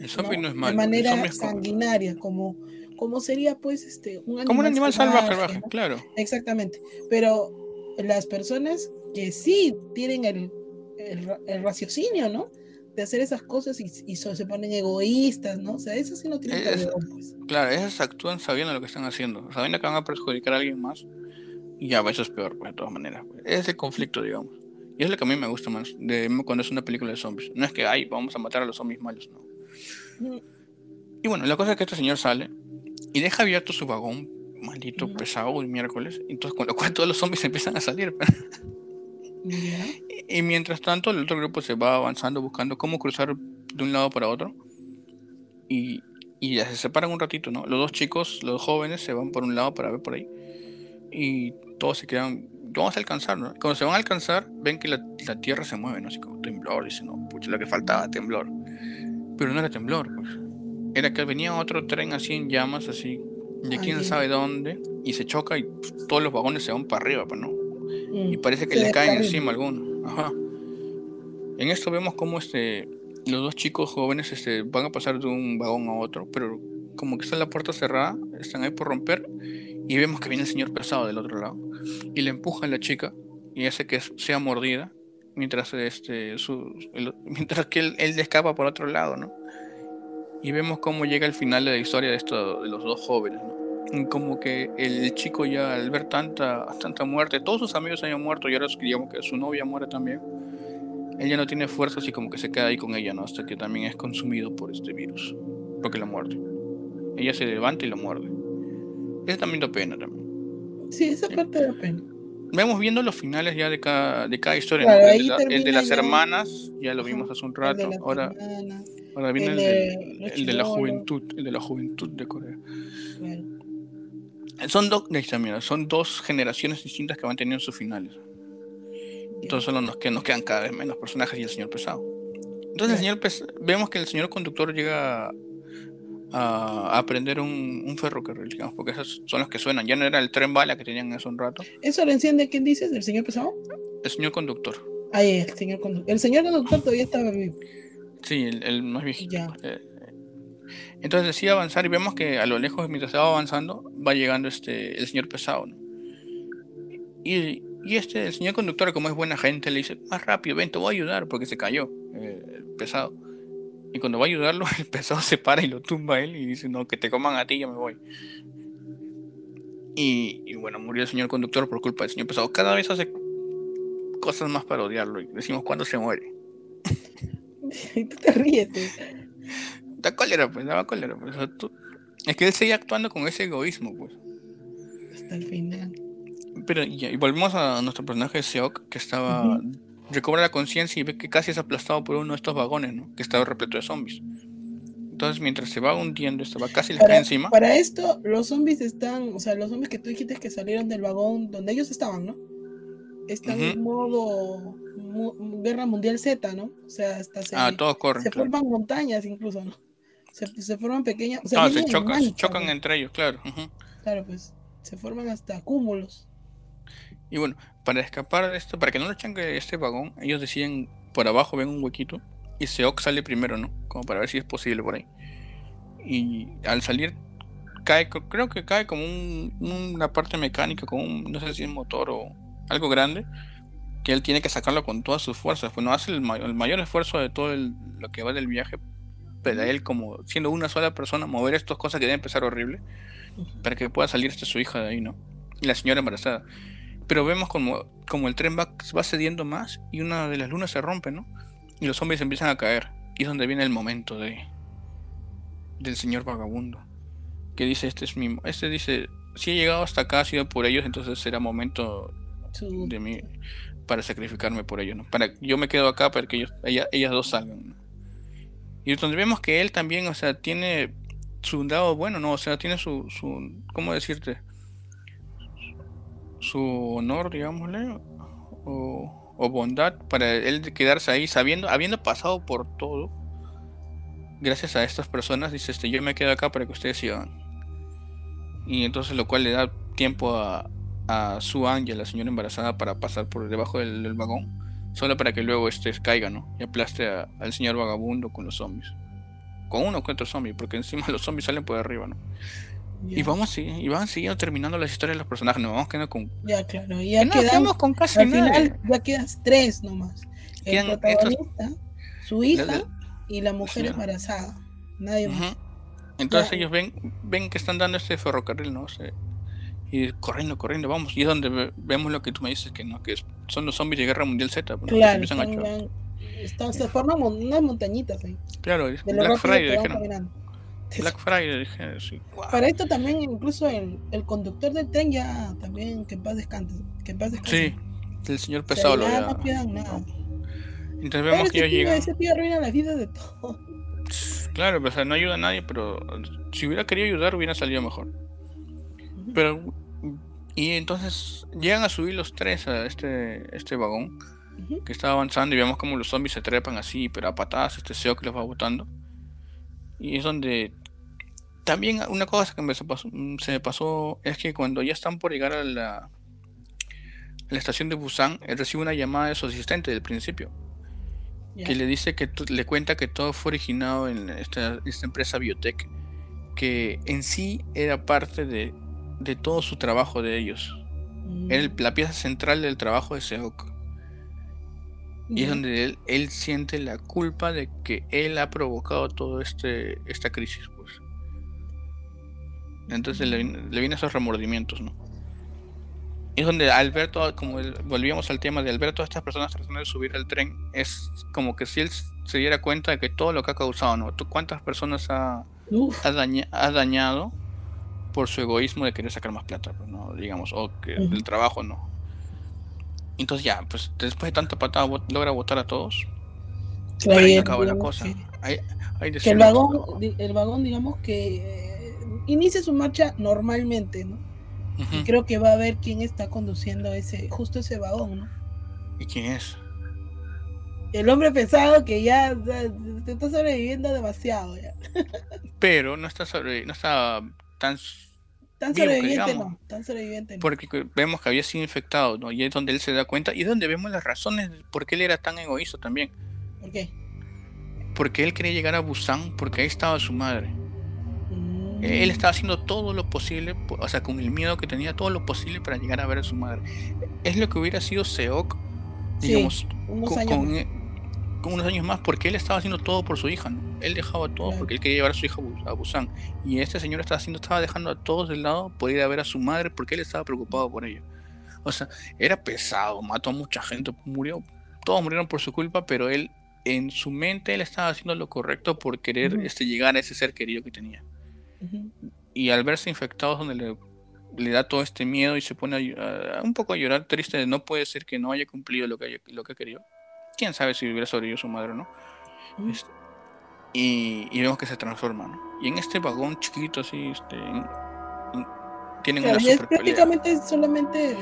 el zombie no, es malo. de manera sanguinaria, como, como sería pues este un animal, como un animal salvaje, salvaje, ¿no? claro. Exactamente. Pero las personas que sí tienen el, el, el raciocinio, ¿no? De hacer esas cosas y, y so- se ponen egoístas, ¿no? O sea, eso sí no tienen Es- pues. Claro, esos actúan sabiendo lo que están haciendo, sabiendo que van a perjudicar a alguien más. Y ya, eso es peor, pues, de todas maneras. pues. Es el conflicto, digamos. Y es lo que a mí me gusta más de cuando es una película de zombies. No es que, ay, vamos a matar a los zombies malos, no. Mm, Y bueno, la cosa es que este señor sale y deja abierto su vagón, maldito, pesado, el miércoles. Entonces, con lo cual todos los zombies empiezan a salir. ya. Y mientras tanto, el otro grupo se va avanzando buscando cómo cruzar de un lado para otro. Y, y ya se separan un ratito, ¿no? Los dos chicos, los jóvenes, se van por un lado para ver por ahí. Y todos se quedan. Vamos a alcanzar, ¿no? Cuando se van a alcanzar, ven que la, la tierra se mueve, ¿no? Así como temblor. Dicen, no, pucha, lo que faltaba, temblor. Pero no era temblor, pues. Era que venía otro tren así en llamas, así, de quién sabe dónde, y se choca y pf, todos los vagones se van para arriba, pues, ¿no? Mm. y parece que le caen encima algunos. Ajá. En esto vemos cómo este, los dos chicos jóvenes este, van a pasar de un vagón a otro, pero como que está la puerta cerrada, están ahí por romper, y vemos que viene el señor pesado del otro lado, y le empuja a la chica, y hace que sea mordida, mientras, este, su, el- mientras que él, él escapa por otro lado, ¿no? Y vemos cómo llega el final de la historia de, esto, de los dos jóvenes, ¿no? Como que el chico ya al ver tanta, tanta muerte, todos sus amigos hayan muerto y ahora digamos que su novia muere también, él ya no tiene fuerzas y como que se queda ahí con ella, ¿no? Hasta que también es consumido por este virus, porque la muerde. Ella se levanta y lo muerde. Eso también da pena también. Sí, esa parte da pena. Vemos viendo los finales ya de cada, de cada historia. Claro, ¿no? El, de la- el de las ya- hermanas, ya lo vimos hace un rato. Ahora, hermanas, ahora viene el, el de el la juventud, el de la juventud de Corea. Son dos, son dos generaciones distintas que van teniendo sus finales. Entonces solo nos, que nos quedan cada vez menos personajes y el señor pesado. Entonces el señor vemos que el señor conductor llega a, a aprender un, un ferrocarril, digamos, porque esos son los que suenan. Ya no era el tren bala que tenían hace un rato. ¿Eso lo enciende quién dices? ¿El señor pesado? El señor conductor. Ahí el señor conductor. El señor conductor todavía estaba vivo. Sí, el, el más viejito. Ya. Eh, entonces decide avanzar y vemos que a lo lejos, mientras se va avanzando, va llegando este el señor pesado. ¿no? Y, y este, el señor conductor, como es buena gente, le dice, más rápido, ven, te voy a ayudar, porque se cayó eh, el pesado. Y cuando va a ayudarlo, el pesado se para y lo tumba a él y dice, no, que te coman a ti, ya me voy. Y, y bueno, murió el señor conductor por culpa del señor pesado. Cada vez hace cosas más para odiarlo y decimos, ¿cuándo se muere? Y tú te ríes. Da cólera, pues, daba cólera. Pues, o sea, tú- Es que él seguía actuando con ese egoísmo, pues. Hasta el final. Pero y, y volvemos a nuestro personaje Seok, que estaba. recobra la conciencia y ve que casi es aplastado por uno de estos vagones, ¿no? Que estaba repleto de zombies. Entonces, mientras se va hundiendo, va casi le cae encima. para esto, los zombies están, o sea, los zombies que tú dijiste que salieron del vagón donde ellos estaban, ¿no? Están en modo mu- guerra mundial Z, ¿no? O sea, hasta se, Ah, todos corren. se claro. forman montañas incluso, ¿no? Se, se forman pequeñas, o sea, Ah, se chocan, se mancha, chocan ¿no? entre ellos, claro. Claro, pues, se forman hasta cúmulos. Y bueno, para escapar de esto, para que no lo echen de este vagón, ellos deciden por abajo ven un huequito y Seok sale primero, ¿no? Como para ver si es posible por ahí. Y al salir cae, creo que cae como un- una parte mecánica, como un, no sé si es motor o algo grande, que él tiene que sacarlo con todas sus fuerzas. Pues no hace el, ma- el mayor esfuerzo de todo el- lo que va del viaje, pero él como siendo una sola persona, mover estas cosas que debe empezar horrible, para que pueda salir hasta su hija de ahí, ¿no? Y la señora embarazada. pero vemos como, como el tren va, va cediendo más y una de las lunas se rompe, ¿no? Y los zombies empiezan a caer. Y es donde viene el momento de del señor vagabundo. Que dice, este es mi... Este dice, si he llegado hasta acá ha sido por ellos, entonces será momento de mí para sacrificarme por ellos. Para yo me quedo acá para que ellos, ellas dos salgan. Y donde vemos que él también, o sea, tiene su lado bueno, ¿no? O sea, tiene su, su ¿cómo decirte? Su honor, digámosle, o, o bondad para él quedarse ahí sabiendo, habiendo pasado por todo, gracias a estas personas, dice, este, yo me quedo acá para que ustedes sigan. Y entonces lo cual le da tiempo a, a su ángel, la señora embarazada, para pasar por debajo del, vagón, solo para que luego este caiga, ¿no? Y aplaste al señor vagabundo con los zombies. Con uno o otro zombie, porque encima los zombies salen por arriba, ¿no? Y vamos y van siguiendo terminando las historias de los personajes, nos vamos quedando con. Ya, claro, y ya quedamos con casi Al final ya quedas tres nomás. El protagonista, su hija y la mujer embarazada. Nadie más. Entonces ellos ven, ven que están dando este ferrocarril, ¿no? Y corriendo, corriendo, vamos. Y es donde vemos lo que tú me dices, que no, que son los zombies de Guerra Mundial Z. Pues, claro, están, se forman unas montañitas ahí. Claro, Black Friday, dijeron. Black Friday, dije, sí. Para esto también, incluso el, el, conductor del tren ya también, que en paz descanse. Que en paz descanse. Sí, el señor pesado lo ya. No quedan nada. Entonces vemos que ellos llegan. Ese tío arruina la vida de todos. Claro, o sea, no ayuda a nadie, pero si hubiera querido ayudar hubiera salido mejor. Pero y entonces llegan a subir los tres a este este vagón que está avanzando y vemos como los zombies se trepan así, pero a patadas este SEO que los va botando. Y es donde también una cosa que me se, pasó, se me pasó es que cuando ya están por llegar a la, a la estación de Busan, él recibe una llamada de su asistente del principio que le dice que le cuenta que todo fue originado en esta, empresa Biotech, que en sí era parte de, todo su trabajo de ellos. Era mm. la pieza central del trabajo de Seok. Y es donde él, él, siente la culpa de que él ha provocado toda este, esta crisis. Pues. Entonces le, le vienen esos remordimientos, ¿no? es donde Alberto, como volvíamos al tema de Alberto, estas personas tratando de subir al tren, es como que si él se diera cuenta de que todo lo que ha causado, ¿no? ¿Cuántas personas ha, ha, dañado por su egoísmo de querer sacar más plata, pues, ¿no? Digamos, o que el trabajo no. Entonces ya, pues después de tanta patada logra votar a todos. Claro, ahí acaba la cosa. Que, el, vagón, el vagón, digamos que eh, inicia su marcha normalmente, ¿no? Y creo que va a ver quién está conduciendo ese, justo ese vagón, ¿no? ¿Y quién es? El hombre pesado que ya te está sobreviviendo demasiado ya. Pero no está no está tan tan sobreviviente no, tan sobreviviente Porque vemos que había sido infectado, ¿no? Y es donde él se da cuenta y es donde vemos las razones por qué él era tan egoísta también. ¿Por qué? Porque él quería llegar a Busan porque ahí estaba su madre. Él estaba haciendo todo lo posible, o sea, con el miedo que tenía, todo lo posible para llegar a ver a su madre. Es lo que hubiera sido Seok, digamos, con, unos años más, porque él estaba haciendo todo por su hija, ¿no? Él dejaba todo porque él quería llevar a su hija a Busan. Y este señor estaba haciendo, estaba dejando a todos del lado por ir a ver a su madre porque él estaba preocupado por ella. O sea, era pesado, mató a mucha gente, murió, todos murieron por su culpa, pero él, en su mente, él estaba haciendo lo correcto por querer este, llegar a ese ser querido que tenía. Y al verse infectado donde le, le, da todo este miedo y se pone a, un poco a llorar triste de no puede ser que no haya cumplido lo que, lo que quería. Quién sabe si hubiera sobrevivido su madre o no. Este, y, y, vemos que se transforma, Y en este vagón chiquito así, este, tienen una super prácticamente solamente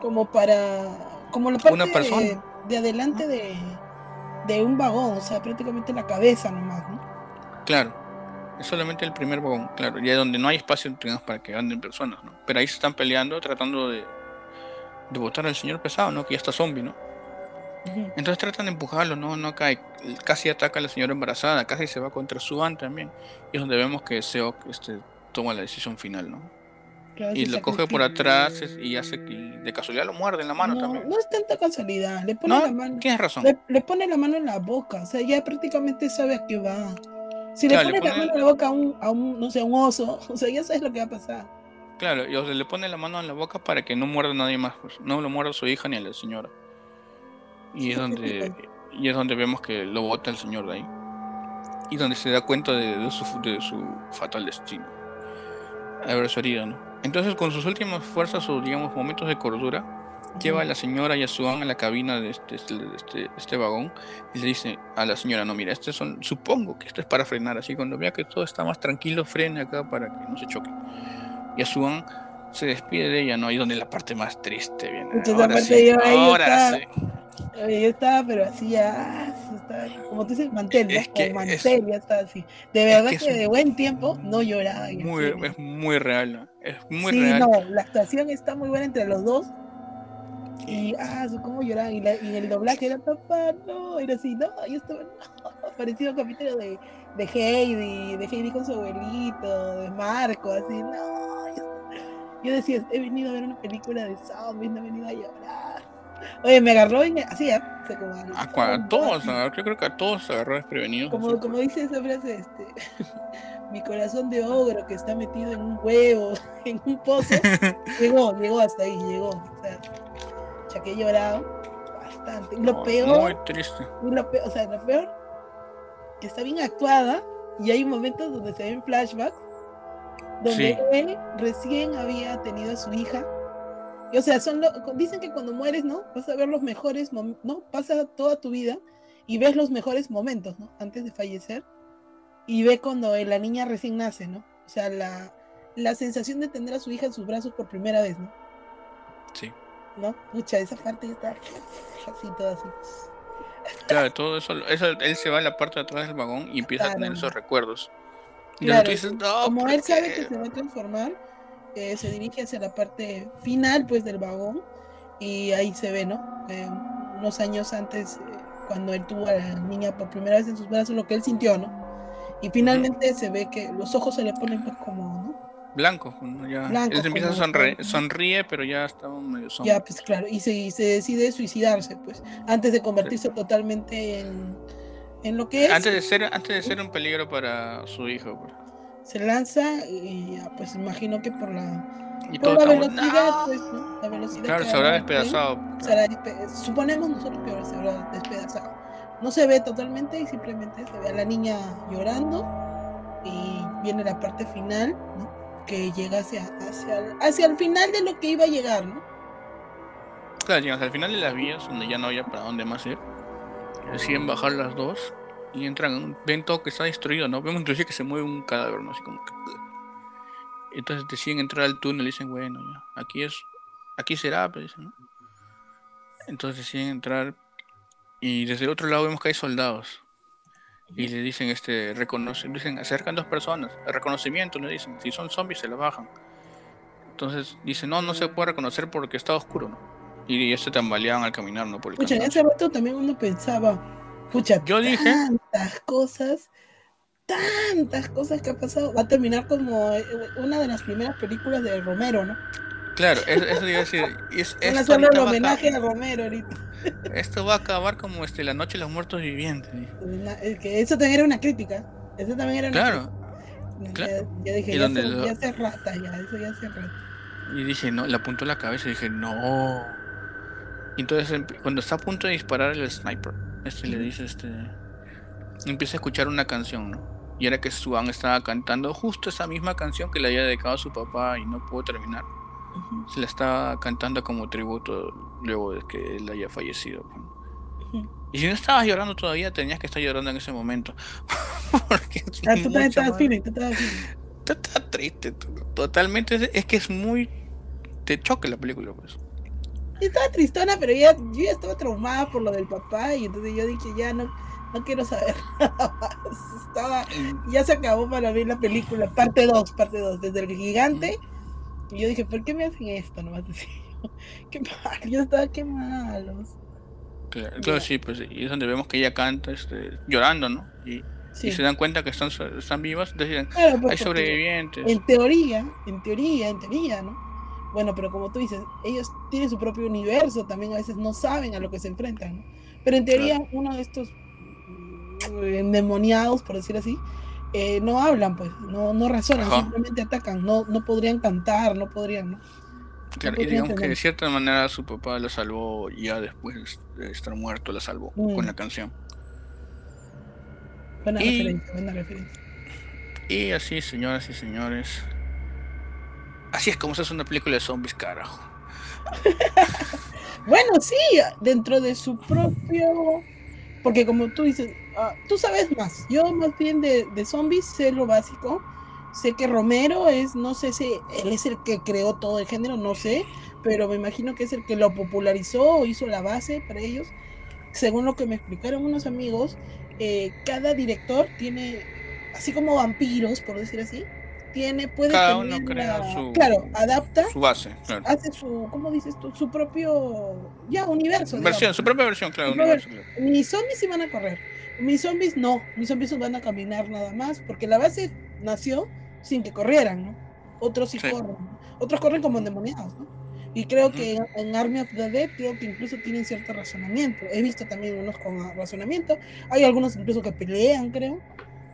como para como la parte De, de, adelante de, de un vagón, o sea, prácticamente la cabeza nomás, ¿no? Claro. Es solamente el primer vagón, claro, ya donde no hay espacio para que anden personas, ¿no? Pero ahí se están peleando tratando de, de botar al señor pesado, ¿no? Que ya está zombie, ¿no? Entonces tratan de empujarlo, ¿no? No cae. Casi ataca a la señora embarazada, casi se va contra su van también. Y es donde vemos que Seok este, toma la decisión final, ¿no? y lo coge por atrás y hace que de casualidad lo muerde en la mano también. No es tanta casualidad, le pone la mano. Tienes razón. Le, le, pone la mano en la boca, o sea, ya prácticamente sabe a qué va. Si le pones la mano en la boca a un, a un, no sé, un oso, o sea, ya sabes lo que va a pasar. Claro, y o sea, le pone la mano en la boca para que no muerda a nadie más, pues. No lo muerda a su hija ni a la señora. Y es donde, y es donde vemos que lo bota el señor de ahí. Y donde se da cuenta de, de su, de su fatal destino. Haber su herida, ¿no? Entonces, con sus últimas fuerzas o, digamos, momentos de cordura, lleva a la señora y a Suan a la cabina de este, este, este, este vagón y le dice a la señora, no, mira, este son, supongo que esto es para frenar, así cuando vea que todo está más tranquilo, frene acá para que no se choque. Y a Suan se despide de ella, ¿no? Ahí donde la parte más triste viene. Entonces, Ahora sí, ahora sí. Yo estaba, pero así ya, estaba, como tú dices, mantel, ¿no? Es que mantel, es- ya estaba así. De verdad que que, es de buen tiempo no lloraba. Muy, es muy real, ¿no? es muy sí, real. no, la actuación está muy buena entre los dos. Y, ah, cómo lloraban. Y, la- y el doblaje era, papá, no, era así, no, yo estaba, no, parecía un capítulo de, de Heidi, de Heidi con su abuelito, de Marco, así, no. Yo, yo decía, he venido a ver una película de zombies, no he venido a llorar. Oye, me agarró en, así, ¿eh? O sea, como al- A, a todos. ¿no? yo creo que a todos se agarró desprevenidos. Como, como dice esa frase, este, mi corazón de ogro que está metido en un huevo, en un pozo, llegó, llegó hasta ahí, llegó. O sea, ya que he llorado bastante. Y Lo Muy- peor, Muy triste. y lo peor, o sea, lo peor, que está bien actuada y hay momentos donde se ven flashbacks, donde Sí. él recién había tenido a su hija. Y, o sea, son lo- dicen que cuando mueres, ¿no? Vas a ver los mejores momentos, ¿no? Pasa toda tu vida y ves los mejores momentos, ¿no? Antes de fallecer. Y ve cuando la niña recién nace, ¿no? O sea, la, la sensación de tener a su hija en sus brazos por primera vez, ¿no? Sí. ¿No? Pucha, esa parte ya está así, todo así. Claro, todo eso, eso, él se va a la parte de atrás del vagón y empieza a tener Claro. esos recuerdos. Y Claro, tú dices, no, Como ¿por él sabe qué?". que se va a transformar, eh, se dirige hacia la parte final, pues, del vagón. Y ahí se ve, ¿no? Eh, unos años antes, eh, cuando él tuvo a la niña por primera vez en sus brazos, lo que él sintió, ¿no? Y finalmente se ve que los ojos se le ponen, pues, como, ¿no? Blanco, ya. Blanco, él se empieza a sonreír, sonríe, pero ya está medio sombra. Ya, pues, claro. Y se, y se decide suicidarse, pues, antes de convertirse totalmente en, en lo que es. Antes de ser, antes de ser un peligro para su hijo. pues. Se lanza y, ya, pues, imagino que por la, Y por la velocidad, "No". pues, ¿no? La velocidad Claro, se habrá despedazado. se hará despe- suponemos nosotros que ahora se habrá despedazado. No se ve totalmente y simplemente se ve a la niña llorando y viene la parte final, ¿no? Que llega hacia, hacia, el, hacia el final de lo que iba a llegar, ¿no? Claro, llegas al final de las vías, donde ya no había para dónde más ir. Deciden bajar las dos y entran, ven todo que está destruido, ¿no? Vemos inclusive que se mueve un cadáver, ¿no? Así como que... Entonces deciden entrar al túnel y dicen, bueno, ya, aquí es, aquí será, pues, dicen, ¿no? Entonces deciden entrar y desde el otro lado vemos que hay soldados. Y le dicen, este, reconocen, dicen, acercan dos personas, el reconocimiento, le dicen, si son zombies se los bajan. Entonces dice, no, no se puede reconocer porque está oscuro, ¿no? Y ya se tambaleaban al caminar, ¿no? Por el en ese rato también uno pensaba, pucha, Yo dije- tantas cosas, tantas cosas que ha pasado. Va a terminar como eh, una de las primeras películas de Romero, ¿no? Claro, eso, eso iba a decir. es- Van a hacerle el a homenaje a Romero ahorita. esto va a acabar como este, la noche de los muertos vivientes. es que eso también era una crítica. Eso también era una Claro, crítica. claro. Ya, ya dije, ya, se, lo- ya se rata, ya, eso ya se rata. y dije, no, le apuntó la cabeza y dije, no. Entonces emp- cuando está a punto de disparar el sniper, este le dice, este, empieza a escuchar una canción, ¿no? Y era que Suan estaba cantando justo esa misma canción que le había dedicado a su papá y no pudo terminar. Se la estaba cantando como tributo luego de que él haya fallecido. Y si no estabas llorando todavía, tenías que estar llorando en ese momento. Porque Ah, tú estabas feeling, tú triste, totalmente. Es, es que es muy. Te choca la película, pues. Estaba tristona, pero ya, yo ya estaba traumada por lo del papá y entonces yo dije, ya no, no quiero saber nada más. Estaba, ya se acabó para mí la película, parte 2, parte 2, desde el gigante. Y yo dije, ¿por qué me hacen esto? Nomás decía. Qué mal, yo estaba, qué malos. Claro, sí, pues. Y es donde vemos que ella canta este, llorando, ¿no? Y, Sí, y se dan cuenta que están, están vivas. Deciden, claro, pues, hay sobrevivientes. En teoría, en teoría, en teoría, ¿no? Bueno, pero como tú dices, ellos tienen su propio universo, también a veces no saben a lo que se enfrentan, ¿no? Pero en teoría, uno de estos mm, endemoniados, por decir así, eh, no hablan, pues, no, no razonan, Ajá. simplemente atacan, no, no podrían cantar, no podrían, ¿no? Claro, y digamos que de cierta manera su papá la salvó ya después de estar muerto, la salvó Mm. con la canción. Buena Y- referencia, buena referencia. Y así, señoras y señores. Así es como se hace una película de zombies, carajo. Bueno, sí, dentro de su propio. Porque como tú dices, ah, tú sabes más. Yo más bien de, de zombies sé lo básico. Sé que Romero es, no sé si él es el que creó todo el género, no sé, pero me imagino que es el que lo popularizó o hizo la base para ellos. Según lo que me explicaron unos amigos, eh, cada director tiene, así como vampiros, por decir así, tiene, puede Cada uno tener crea la- su- claro, adapta Su base, claro. hace su, ¿cómo dices tú? Su propio, ya, universo. Versión, digamos. su propia versión, claro. Universo, claro. Mis zombies sí van a correr. Mis zombies no. Mis zombies van a caminar nada más. Porque la base nació sin que corrieran, ¿no? Otros sí, Sí. corren. Otros corren como endemoniados, ¿no? Y creo Ujú. que en, en Army of the Dead, creo que incluso tienen cierto razonamiento. He visto también unos con razonamiento. Hay algunos incluso que pelean, creo.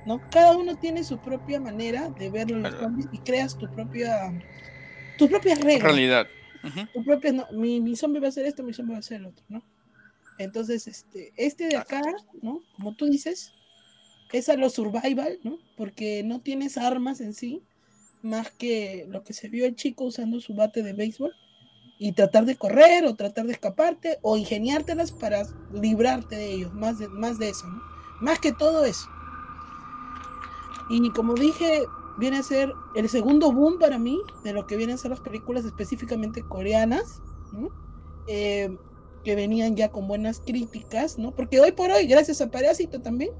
¿No? Cada uno tiene su propia manera de ver los Claro. zombies y creas tu propia. tus propias reglas Realidad. Tu propia, no, mi, mi zombie va a ser esto, mi zombie va a ser el otro, ¿no? Entonces, este, este de acá, ¿no? Como tú dices, es a lo survival, ¿no? Porque no tienes armas en sí, más que lo que se vio el chico usando su bate de béisbol y tratar de correr o tratar de escaparte o ingeniártelas para librarte de ellos, más de, más de eso, ¿no? Más que todo eso. Y como dije, viene a ser el segundo boom para mí de lo que vienen a ser las películas específicamente coreanas, ¿no? Eh, que venían ya con buenas críticas, ¿no? Porque hoy por hoy, gracias a Parásito también,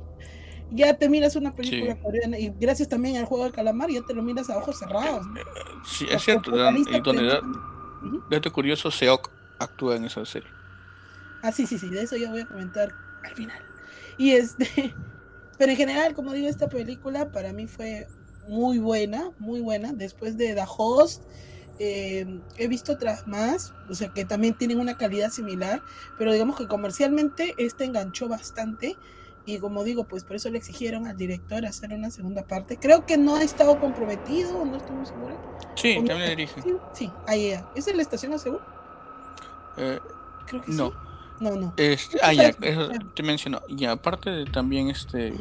ya te miras una película Sí. coreana y gracias también al juego del calamar, ya te lo miras a ojos cerrados. ¿no? Sí, Los es cierto. Dan- y donde da- dato curioso, Seok actúa en esa serie. Ah, sí, sí, sí, de eso ya voy a comentar al final. Y este, pero en general, como digo, esta película para mí fue muy buena, muy buena. Después de The Host, eh, he visto otras más, o sea, que también tienen una calidad similar, pero digamos que comercialmente esta enganchó bastante. Y como digo, pues por eso le exigieron al director hacer una segunda parte. Creo que no ha estado comprometido, no estoy muy segura. Sí, también le dirige. Sí, sí, ahí. ¿Es en la estación a? Eh, Creo que no. sí. No, no. Este, ah, ya, eso te menciono. Y aparte de también este,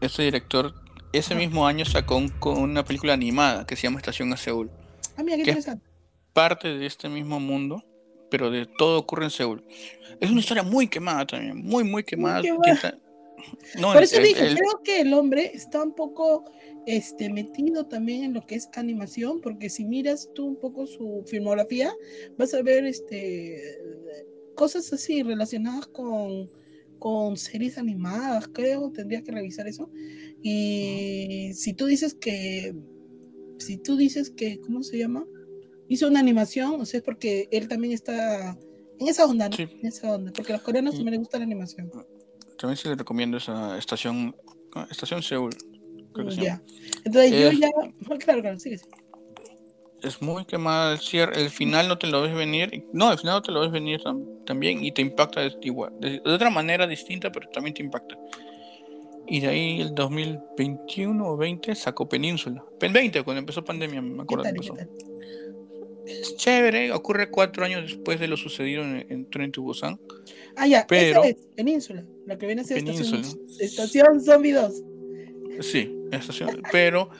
este director, ese mismo año sacó un- con una película animada que se llama Estación a Seúl. Ah, mira, qué interesante. Parte de este mismo mundo, pero de todo ocurre en Seúl. Es una historia muy quemada también, muy, muy quemada. No, Por eso el- dije, el- creo que el hombre está un poco este, metido también en lo que es animación, porque si miras tú un poco su filmografía, vas a ver este, cosas así relacionadas con, con series animadas, creo, tendrías que revisar eso. Y si tú dices que, si tú dices que, ¿cómo se llama? Hizo una animación, o sea, es porque él también está en esa onda, ¿no? Sí. En esa onda, porque a los coreanos también les gusta la animación. También se le recomiendo esa estación, estación Seúl. creo que se Ya. llama. Entonces yo Es- ya. Claro, claro, sigue. sigue. Es muy quemada el cierre, el final no te lo ves venir. No, el final no te lo ves venir tam- también y te impacta de, igual, de, de otra manera distinta, pero también te impacta. Y de ahí el 2021 o 20 sacó Península. Pen 20, cuando empezó pandemia, me ¿Qué acuerdo. tal? que ¿Qué empezó. Es chévere, ocurre cuatro años después de lo sucedido en, en Tren to Busan. Ah, ya, Pero- esa es Península, la que viene a ser estación, estación Zombie 2. Sí, estación, pero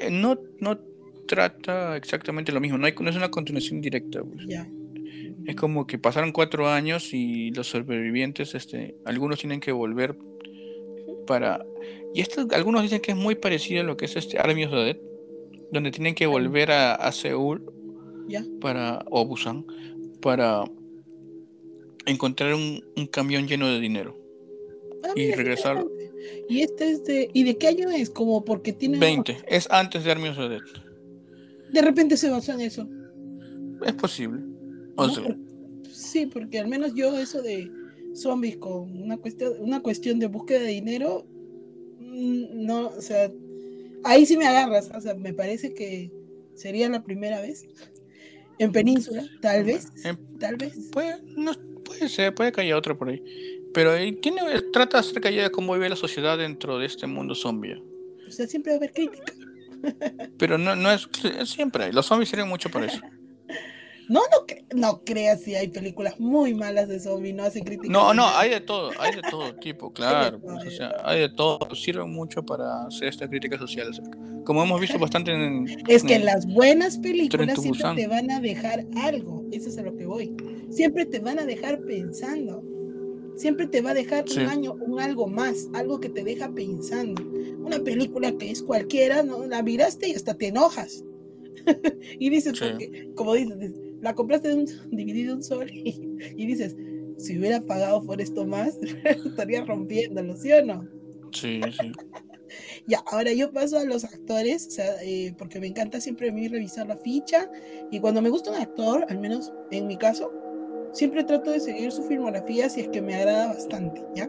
eh, no, no trata exactamente lo mismo, no, hay, no es una continuación directa. pues. Es como que pasaron cuatro años y los sobrevivientes, este, algunos tienen que volver para... Y esto, algunos dicen que es muy parecido a lo que es este Army of the Dead, donde tienen que volver a, a Seúl para, o Busan para encontrar un, un camión lleno de dinero. Ah, Y mira, regresar-. Y este es de. ¿Y de qué año es? Como porque tiene. 20, es antes de Army of the Dead. De repente se basó en eso. Es posible. Sí, porque al menos yo eso de zombies con una cuestión, una cuestión de búsqueda de dinero, mm, no, o sea, ahí sí me agarras, o sea, me parece que sería la primera vez en Península, tal vez, tal vez. Puede, no, puede ser, puede que haya otro por ahí. Pero ahí tiene, trata acerca ya de cómo vive la sociedad dentro de este mundo zombie. O sea, siempre va a haber crítica. Pero no, no es, siempre. Los zombies sirven mucho por eso. No, no, no creas si hay películas muy malas de zombies, no hacen crítica. No, no, hay de todo, hay de todo tipo, claro. pues, o sea, hay de todo. Sirven mucho para hacer esta crítica social. acerca- Como hemos visto bastante en. Es que en- las buenas películas siempre te van a dejar algo. Eso es a lo que voy. Siempre te van a dejar pensando. Siempre te va a dejar Sí. un año, un algo más, algo que te deja pensando. Una película que es cualquiera, ¿no? La miraste y hasta te enojas. y dices, Sí. porque, como dices, la compraste de un dividido un sol y, y dices, si hubiera pagado por esto más, estaría rompiéndolo, ¿sí o no? Sí, sí. Ya, ahora yo paso a los actores, o sea, eh, porque me encanta siempre a mí revisar la ficha y cuando me gusta un actor, al menos en mi caso, siempre trato de seguir su filmografía si es que me agrada bastante, ¿ya?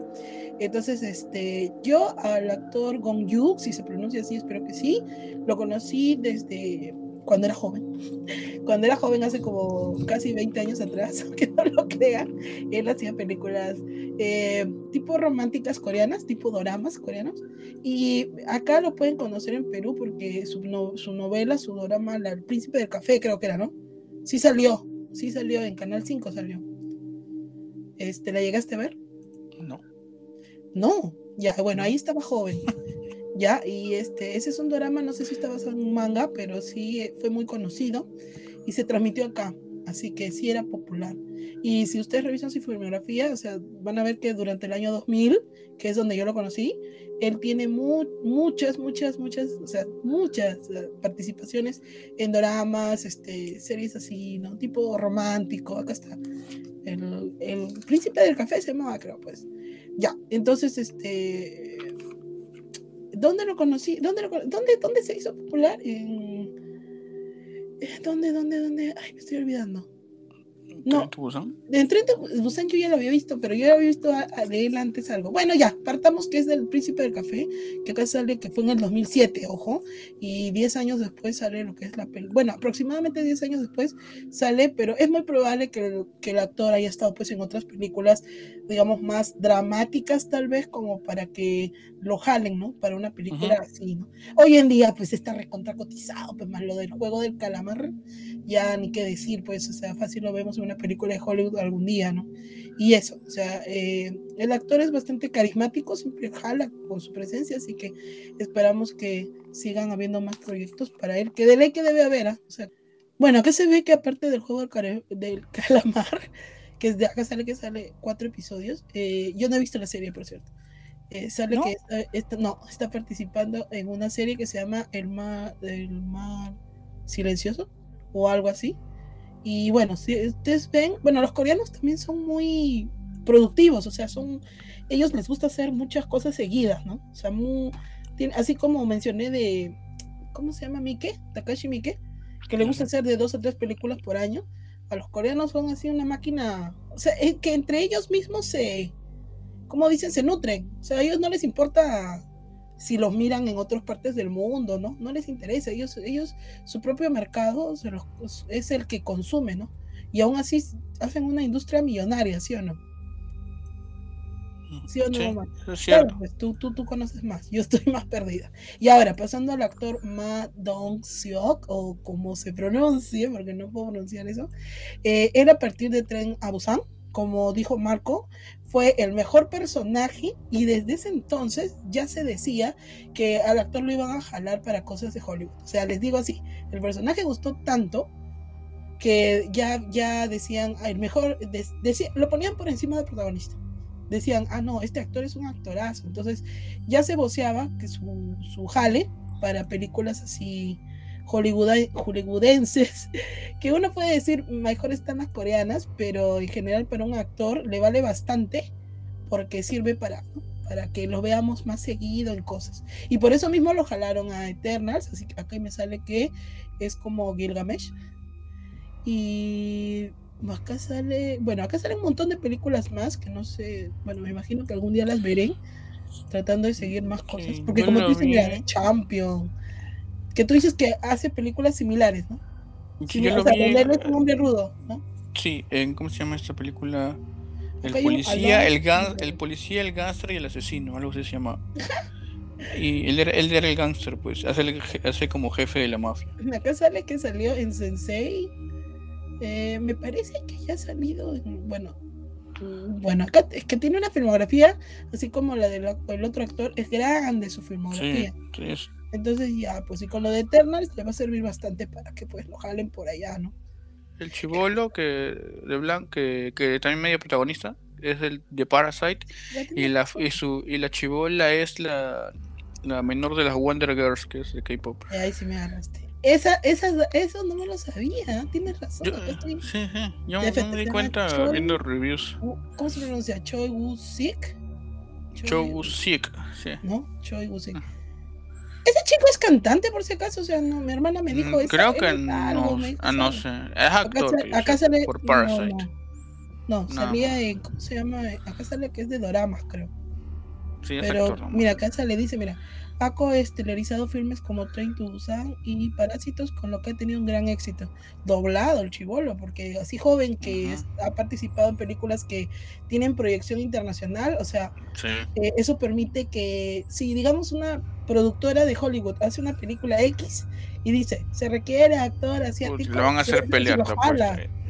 Entonces, este, yo al actor Gong Yu, si se pronuncia así, espero que sí, lo conocí desde cuando era joven. Cuando era joven, hace como casi 20 años atrás, aunque no lo crean, él hacía películas eh, tipo románticas coreanas, tipo doramas coreanos. Y acá lo pueden conocer en Perú porque su, no- su novela, su drama, la- El Príncipe del Café, creo que era, ¿no? Sí salió, sí salió, en Canal 5 salió. Este, ¿La llegaste a ver? No. No, ya, bueno, ahí estaba joven. Ya, y este, ese es un drama, no sé si está basado en un manga, pero sí eh, fue muy conocido y se transmitió acá, así que sí era popular. Y si ustedes revisan su filmografía, o sea, van a ver que durante el año 2000, que es donde yo lo conocí, él tiene mu- muchas, muchas, muchas, o sea, muchas participaciones en doramas, este, series así, ¿no? Tipo romántico, acá está. El, príncipe del café se llamaba, creo, pues. Ya, entonces, este, ¿dónde lo conocí? ¿Dónde, lo dónde, dónde se hizo popular? ¿Dónde, dónde, dónde? Ay, me estoy olvidando. No. ¿Tren Busan? En Tren to Busan yo ya lo había visto, pero yo ya había visto a, a de él antes algo. Bueno, ya, partamos que es del Príncipe del Café, que acá sale, que fue en el 2007, ojo, y 10 años después sale lo que es la película. Bueno, aproximadamente 10 años después sale, pero es muy probable que el, que el actor haya estado pues en otras películas, digamos, más dramáticas tal vez, como para que lo jalen, ¿no? Para una película así, ¿no? Hoy en día pues está recontra cotizado, pues más lo del juego del calamar, ya ni qué decir, pues, o sea, fácil lo vemos en una película de Hollywood algún día, ¿no? Y eso, o sea, eh, el actor es bastante carismático, siempre jala con su presencia, así que esperamos que sigan habiendo más proyectos para él, que de ley que debe haber, ¿ah? O sea, bueno, acá se ve que aparte del juego del calamar, que es de acá sale que sale cuatro episodios, eh, yo no he visto la serie, por cierto. Eh, sale ¿No? que está, está- no, está participando en una serie que se llama El Mar, el Mar Silencioso o algo así. Y bueno, si ustedes ven, bueno, los coreanos también son muy productivos, o sea, son, ellos les gusta hacer muchas cosas seguidas, ¿no? O sea, mu- tiene- así como mencioné de, ¿cómo se llama Mike? Takashi Mike, que le gusta hacer de dos o tres películas por año. A los coreanos son así una máquina, o sea, es que entre ellos mismos se, como dicen, se nutren. O sea, a ellos no les importa si los miran en otras partes del mundo, ¿no? No les interesa. Ellos, ellos su propio mercado se los- es el que consume, ¿no? Y aún así hacen una industria millonaria, ¿sí o no? ¿Sí o no, Sí, Claro, pues tú, tú, tú conoces más, yo estoy más perdida. Y ahora, pasando al actor Ma Dong-seok, o como se pronuncie, porque no puedo pronunciar eso, eh, él a partir de Tren a Busan, como dijo Marco, fue el mejor personaje y desde ese entonces ya se decía que al actor lo iban a jalar para cosas de Hollywood. O sea, les digo así, el personaje gustó tanto que ya, ya decían, "Ah, el mejor, lo ponían por encima del protagonista decían, ah, no, este actor es un actorazo. Entonces ya se voceaba que su, su jale para películas así hollywoodenses, que uno puede decir mejor están las coreanas, pero en general para un actor le vale bastante porque sirve para, para que lo veamos más seguido en cosas. Y por eso mismo lo jalaron a Eternals, así que acá me sale que es como Gilgamesh. Y acá sale, bueno, acá salen un montón de películas más que no sé, bueno, me imagino que algún día las veré tratando de seguir más cosas, porque yo como tú dices, mira, Champion, que tú dices que hace películas similares, ¿no? Sí, yo o lo sea, vi, donde él es un hombre rudo, ¿no? Sí, en, ¿cómo se llama esta película? El policía, el, gan- el policía, el gánster y el asesino, algo así se llama. Y él era, él era el gángster, pues, hace, el- hace como jefe de la mafia. Acá sale que salió en Sensei. Eh, me parece que ya ha salido en- bueno. Bueno, acá es que tiene una filmografía, así como la del el otro actor, es grande su Sí, filmografía. sí, es- Entonces ya, pues y con lo de Eternals le va a servir bastante para que pues lo jalen por allá, ¿no? el chivolo que de blanco que, que también medio protagonista es el de Parasite y la y su y la chivola es la, la menor de las Wonder Girls que es de K-pop. Eh, Ahí sí me agarraste. Esa, esa, eso no me lo sabía, tienes razón. Yo- estoy- sí, sí, yo me di cuenta Choi. viendo reviews. Uh, ¿Cómo se pronuncia? Choi Woo Sik. Chow Sik, sí. ¿No? Choi Woo Sik. Ah. Ese chico es cantante, por si acaso. O sea, no, mi hermana me dijo Mm, eso. Creo que no, ah, no sé, es actor. Acá, acá sale. por Parasite. No, no, No. salía en. ¿Cómo se llama? Acá sale que es de doramas, creo. Sí, es Pero actor. mira, acá sale, dice, mira, ha coestelarizado filmes como Train to Busan y Parásitos, con lo que ha tenido un gran éxito. Doblado el chivolo, porque así joven que ha participado en películas que tienen proyección internacional, o sea, Sí. eh, eso permite que si digamos una productora de Hollywood hace una película X y dice, se requiere actor asiático, lo van a hacer pelear,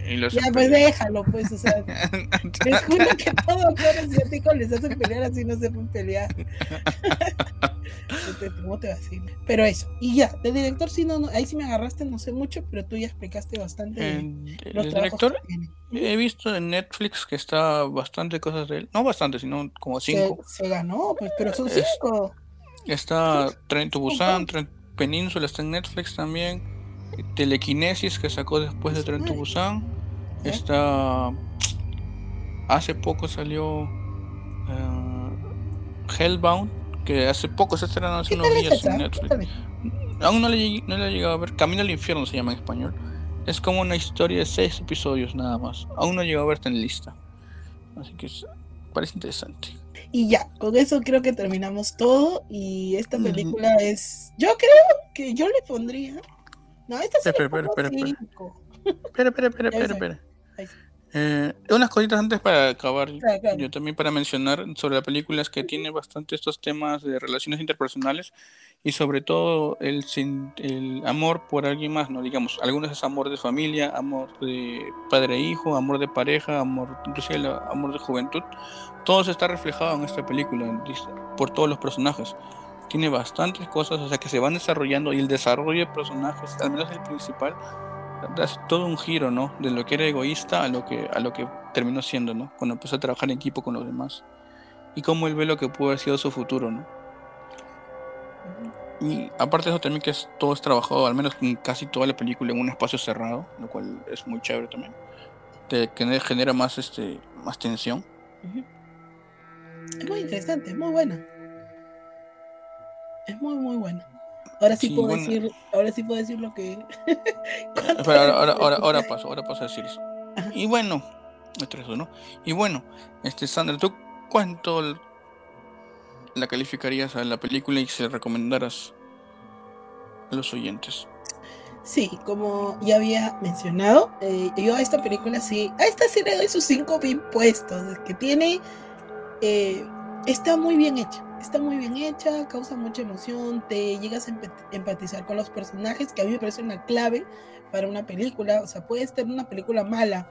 y Ya, pues pelear. déjalo, pues, o sea, les juro que todo actor asiático les hacen pelear así no pelear. Entonces, ¿Cómo te va a decir? Pero eso, y ya, de director sí, no, no, ahí sí me agarraste, no sé mucho, pero tú ya explicaste bastante Eh, los el director, he visto en Netflix que está bastante cosas de él. No bastante, sino como Se, cinco. se ganó, pues, pero son Es- cinco. Está Tren Busan. Tren Península está en Netflix también. Telequinesis que sacó después de Tren. Busan. ¿Ya? Está. Hace poco salió. eh, Hellbound. Que hace poco se estrenó hace ¿Qué unos días en ¿Qué Netflix. Aún no le, no le he llegado a ver. Camino al infierno se llama en español. Es como una historia de seis episodios nada más. Aún no he llegado a verte en lista. Así que parece interesante. Y ya, con eso creo que terminamos todo. Y esta película es. Yo creo que yo le pondría. No, Espera, le pongo espera, espera. Espera, espera, espera, espera. Eh, unas cositas antes para acabar. Claro, claro. Yo también para mencionar sobre la película es que tiene bastante estos temas de relaciones interpersonales y sobre todo el, el amor por alguien más, ¿no? Digamos, algunos es amor de familia, amor de padre e hijo, amor de pareja, amor, inclusive el amor de juventud. Todo se está reflejado en esta película por todos los personajes. Tiene bastantes cosas, o sea, que se van desarrollando y el desarrollo de personajes, al menos el principal, das todo un giro, ¿no? De lo que era egoísta a lo que, a lo que terminó siendo, ¿no? Cuando empezó a trabajar en equipo con los demás. Y cómo él ve lo que pudo haber sido su futuro, ¿no? Y aparte de eso también que es, todo es trabajado, al menos en casi toda la película, en un espacio cerrado, lo cual es muy chévere también. Que genera más, este, más tensión. Es muy interesante, es muy buena. Es muy, muy buena. Ahora sí, Sí, puedo bueno. decir, ahora sí puedo decir lo que. Ahora, ahora, ahora, ahora paso, ahora paso a decir eso. Ajá. Y bueno, esto es eso, ¿no? Y bueno, este Sandra, ¿tú cuánto la calificarías a la película y se recomendaras a los oyentes? Sí, como ya había mencionado, eh, yo a esta película sí, a esta sí le doy sus cinco bien puestos, es que tiene, eh, está muy bien hecha, está muy bien hecha, causa mucha emoción, te llegas a empatizar con los personajes, que a mí me parece una clave para una película, o sea, puede estar una película mala,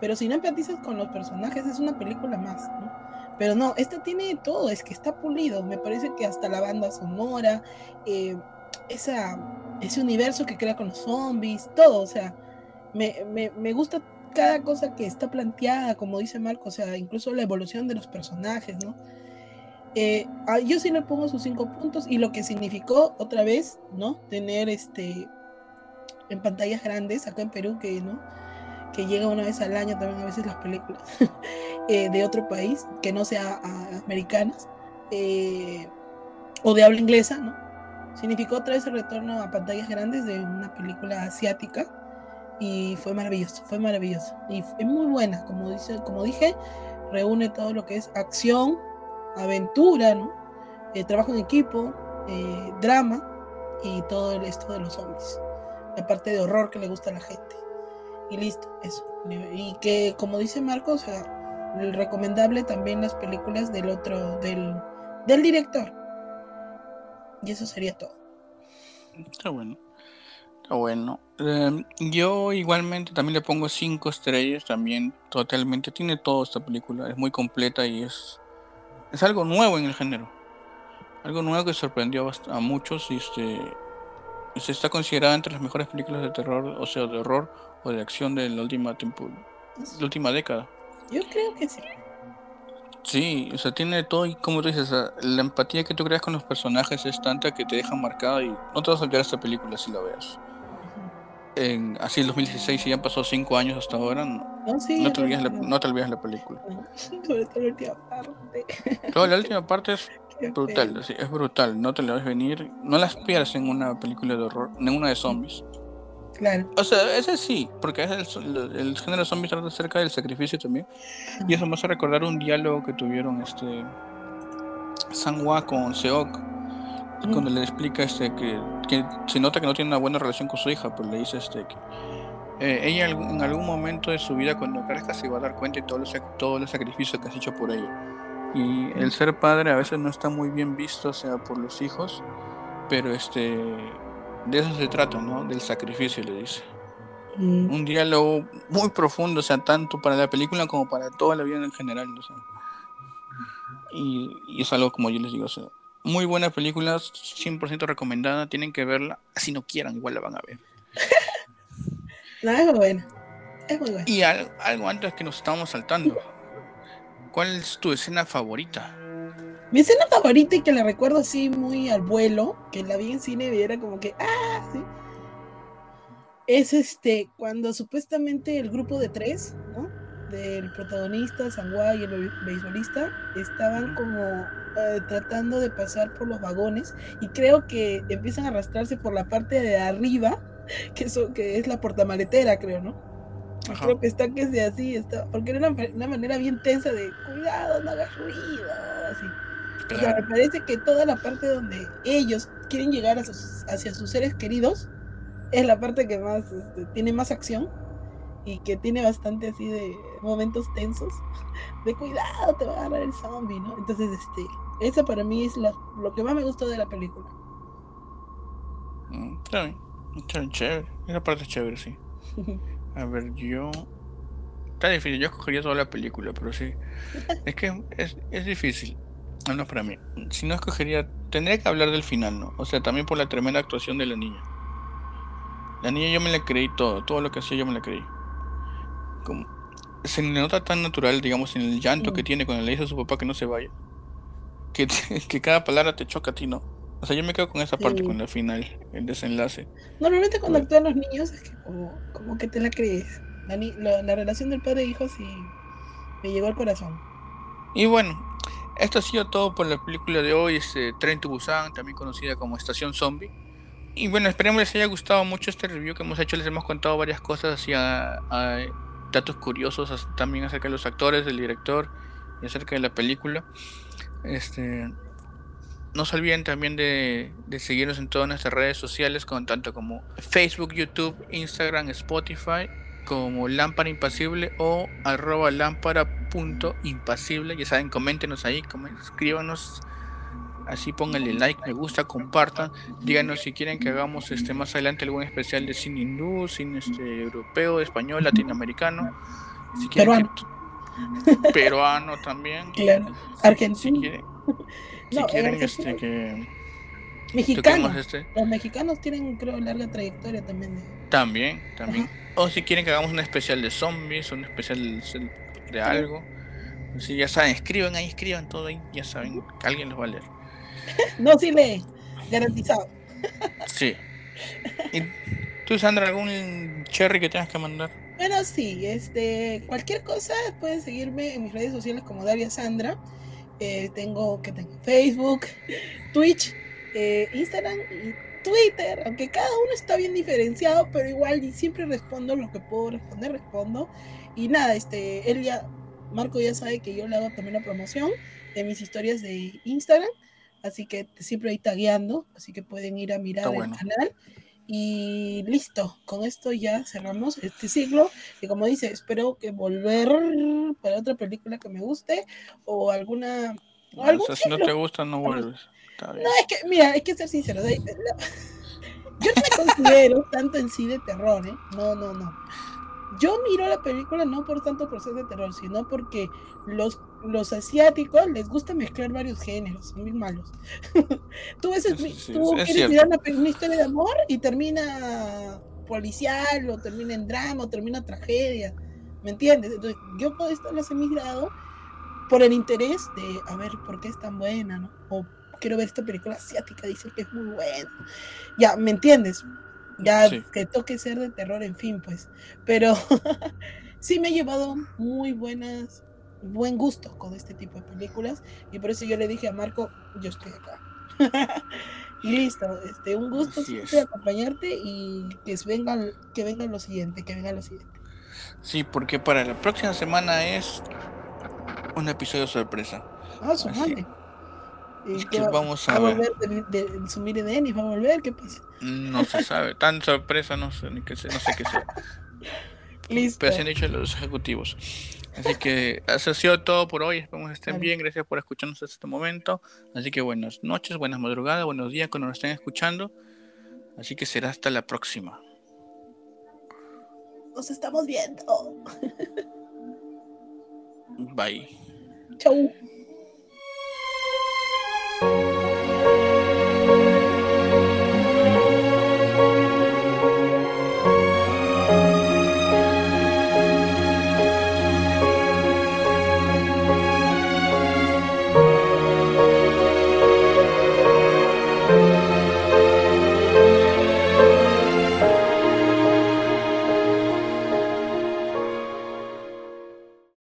pero si no empatizas con los personajes es una película más, ¿no? Pero no, esta tiene todo, es que está pulido, me parece que hasta la banda sonora, eh, esa, ese universo que crea con los zombies, todo, o sea, me, me, me gusta cada cosa que está planteada, como dice Marco, o sea, incluso la evolución de los personajes, ¿no? Eh, a- yo sí le pongo sus cinco puntos y lo que significó otra vez, ¿no? Tener este en pantallas grandes acá en Perú, que, ¿no? Que llega una vez al año también a veces las películas eh, de otro país, que no sea a- americanas, eh, o de habla inglesa, ¿no? significó otra vez el retorno a pantallas grandes de una película asiática y fue maravilloso, fue maravilloso y es muy buena, como dice, como dije, reúne todo lo que es acción, aventura, ¿no? Eh, trabajo en equipo, eh, drama y todo el esto de los zombies, la parte de horror que le gusta a la gente y listo, eso y que como dice Marcos, o sea, recomendable también las películas del otro del del director Y eso sería todo. Está bueno. Está bueno. Em, yo igualmente también le pongo cinco estrellas también. Totalmente. Tiene todo esta película. Es muy completa y es, es algo nuevo en el género. Algo nuevo que sorprendió a muchos y este se está considerada entre las mejores películas de terror, o sea, de horror o de acción de la última tiempo, la última década. Yo creo que sí. Sí, o sea, tiene todo y como tú dices, la empatía que tú creas con los personajes es tanta que te deja marcada y no te vas a olvidar esta película si la veas. En, así el 2016, si ya han pasado 5 años hasta ahora, no, te, olvides la, no te olvides la película. Sobre todo la última parte. Toda la última parte es brutal, sí, es brutal, no te la ves venir, no la esperas en una película de horror, en una de zombies. Claro. O sea, ese sí, porque es el, el, género zombie trata acerca del sacrificio también. Y eso me hace recordar un diálogo que tuvieron este Sanwa con Seok. Cuando le explica este que, que, se nota que no tiene una buena relación con su hija, pues le dice este que eh, ella en algún momento de su vida cuando crezca se va a dar cuenta de todo, los, todo el sacrificio que has hecho por ella. Y el ser padre a veces no está muy bien visto, o sea, por los hijos, pero este de eso se trata, ¿no? Del sacrificio, le dice. Mm. Un diálogo muy profundo, o sea, tanto para la película como para toda la vida en general, o sea. y, es algo como yo les digo, o sea, muy buena película, 100% recomendada, tienen que verla, si no quieran, igual la van a ver. no, es muy buena, es muy buena. Y algo, algo antes que nos estábamos saltando, ¿cuál es tu escena favorita? Mi escena favorita y que la recuerdo así muy al vuelo, que la vi en cine y era como que, ah, sí. Es este, cuando supuestamente el grupo de tres, ¿no? Del protagonista, Sangua y el beisbolista, estaban como eh, tratando de pasar por los vagones y creo que empiezan a arrastrarse por la parte de arriba, que, eso, que es la portamaletera, creo, ¿no? Creo que está que sea así, está, porque era una, una manera bien tensa de cuidado, no hagas ruido, así. O sea, me parece que toda la parte donde ellos quieren llegar hacia sus seres queridos es la parte que más este, tiene más acción y que tiene bastante así de momentos tensos de cuidado te va a agarrar el zombie no entonces este esa para mí es lo que más me gustó de la película mm, está bien está chévere esa parte es chévere sí a ver yo está difícil yo escogería toda la película pero sí es que es, es difícil no, para mí. Si no escogería, tendría que hablar del final, ¿no? O sea, también por la tremenda actuación de la niña. La niña yo me la creí todo, todo lo que hacía yo me la creí. Como, se le nota tan natural, digamos, en el llanto que tiene cuando le dice a su papá que no se vaya. Que, que cada palabra te choca a ti, ¿no? O sea, yo me quedo con esa parte, con el final, el desenlace. Normalmente cuando actúan los niños es que como, que te la crees. La, la relación del padre e hijo sí me llegó al corazón. Y bueno, esto ha sido todo por la película de hoy, este Tren to Busan, también conocida como Estación Zombie. Y bueno, esperemos les haya gustado mucho este review que hemos hecho. Les hemos contado varias cosas y datos curiosos también acerca de los actores, del director y acerca de la película. Este, no se olviden también de, de, seguirnos en todas nuestras redes sociales, con tanto como Facebook, YouTube, Instagram, Spotify como lámpara impasible o arroba lámpara punto impasible. Ya saben, coméntenos ahí, escríbanos. Así pónganle like, me gusta, compartan. Díganos si quieren que hagamos este más adelante algún especial de cine hindú, cine este, europeo, español, latinoamericano. Si peruano. Peruano también. Claro. Argentino. Si quieren, si quieren este, que Mexicanos. Este. Los mexicanos tienen, creo, larga trayectoria también. También, también. O si quieren que hagamos un especial de zombies, un especial de algo. Si ya saben, escriban ahí, escriban todo ahí, ya saben, que alguien los va a leer. no, sí lee, garantizado. sí. ¿Y tú, Sandra, algún cherry que tengas que mandar? Bueno, sí, este, cualquier cosa pueden seguirme en mis redes sociales como Daria Sandra. Eh, tengo que tengo Facebook, Twitch, eh, Instagram y Twitter, aunque cada uno está bien diferenciado, pero igual siempre respondo lo que puedo responder, respondo. Y nada, este, él ya, Marco ya sabe que yo le hago también la promoción de mis historias de Instagram, así que siempre ahí tagueando, así que pueden ir a mirar el canal. Y listo, con esto ya cerramos este ciclo. Y como dice, espero que volver para otra película que me guste o alguna. si no te gusta, no vuelves. Está bien. No, es que, mira, hay que ser sincero. Yo no me considero tanto en sí de terror, ¿eh? No, no, no. Yo miro la película no por tanto por ser de terror, sino porque los, los asiáticos les gusta mezclar varios géneros, son muy malos. tú ves, Sí, sí, tú es quieres cierto. mirar una, una historia de amor y termina policial, o termina en drama, o termina tragedia. ¿Me entiendes? Entonces, yo por esto las he migrado por el interés de a ver por qué es tan buena, ¿no? O quiero ver esta película asiática, dicen que es muy buena. Ya, ¿me entiendes? Ya Sí. que toque ser de terror, en fin, pues. Pero sí me he llevado muy buenas, buen gusto con este tipo de películas. Y por eso yo le dije a Marco, yo estoy acá. y listo, este, un gusto siempre acompañarte y que venga, que venga lo siguiente, que venga lo siguiente. Sí, porque para la próxima semana es un episodio sorpresa. Ah, su madre. ¿Y es qué va- vamos va a ver. volver de, de, de Denis? ¿Va a volver? ¿Qué pasa? No se sabe. Tan sorpresa no sé ni qué sé, no sé qué sea. Listo. Pero se han dicho los ejecutivos. Así que eso ha sido todo por hoy. Esperamos que estén Vale. bien. Gracias por escucharnos hasta este momento. Así que buenas noches, buenas madrugadas, buenos días cuando nos estén escuchando. Así que será hasta la próxima. Nos estamos viendo. Bye. Chau.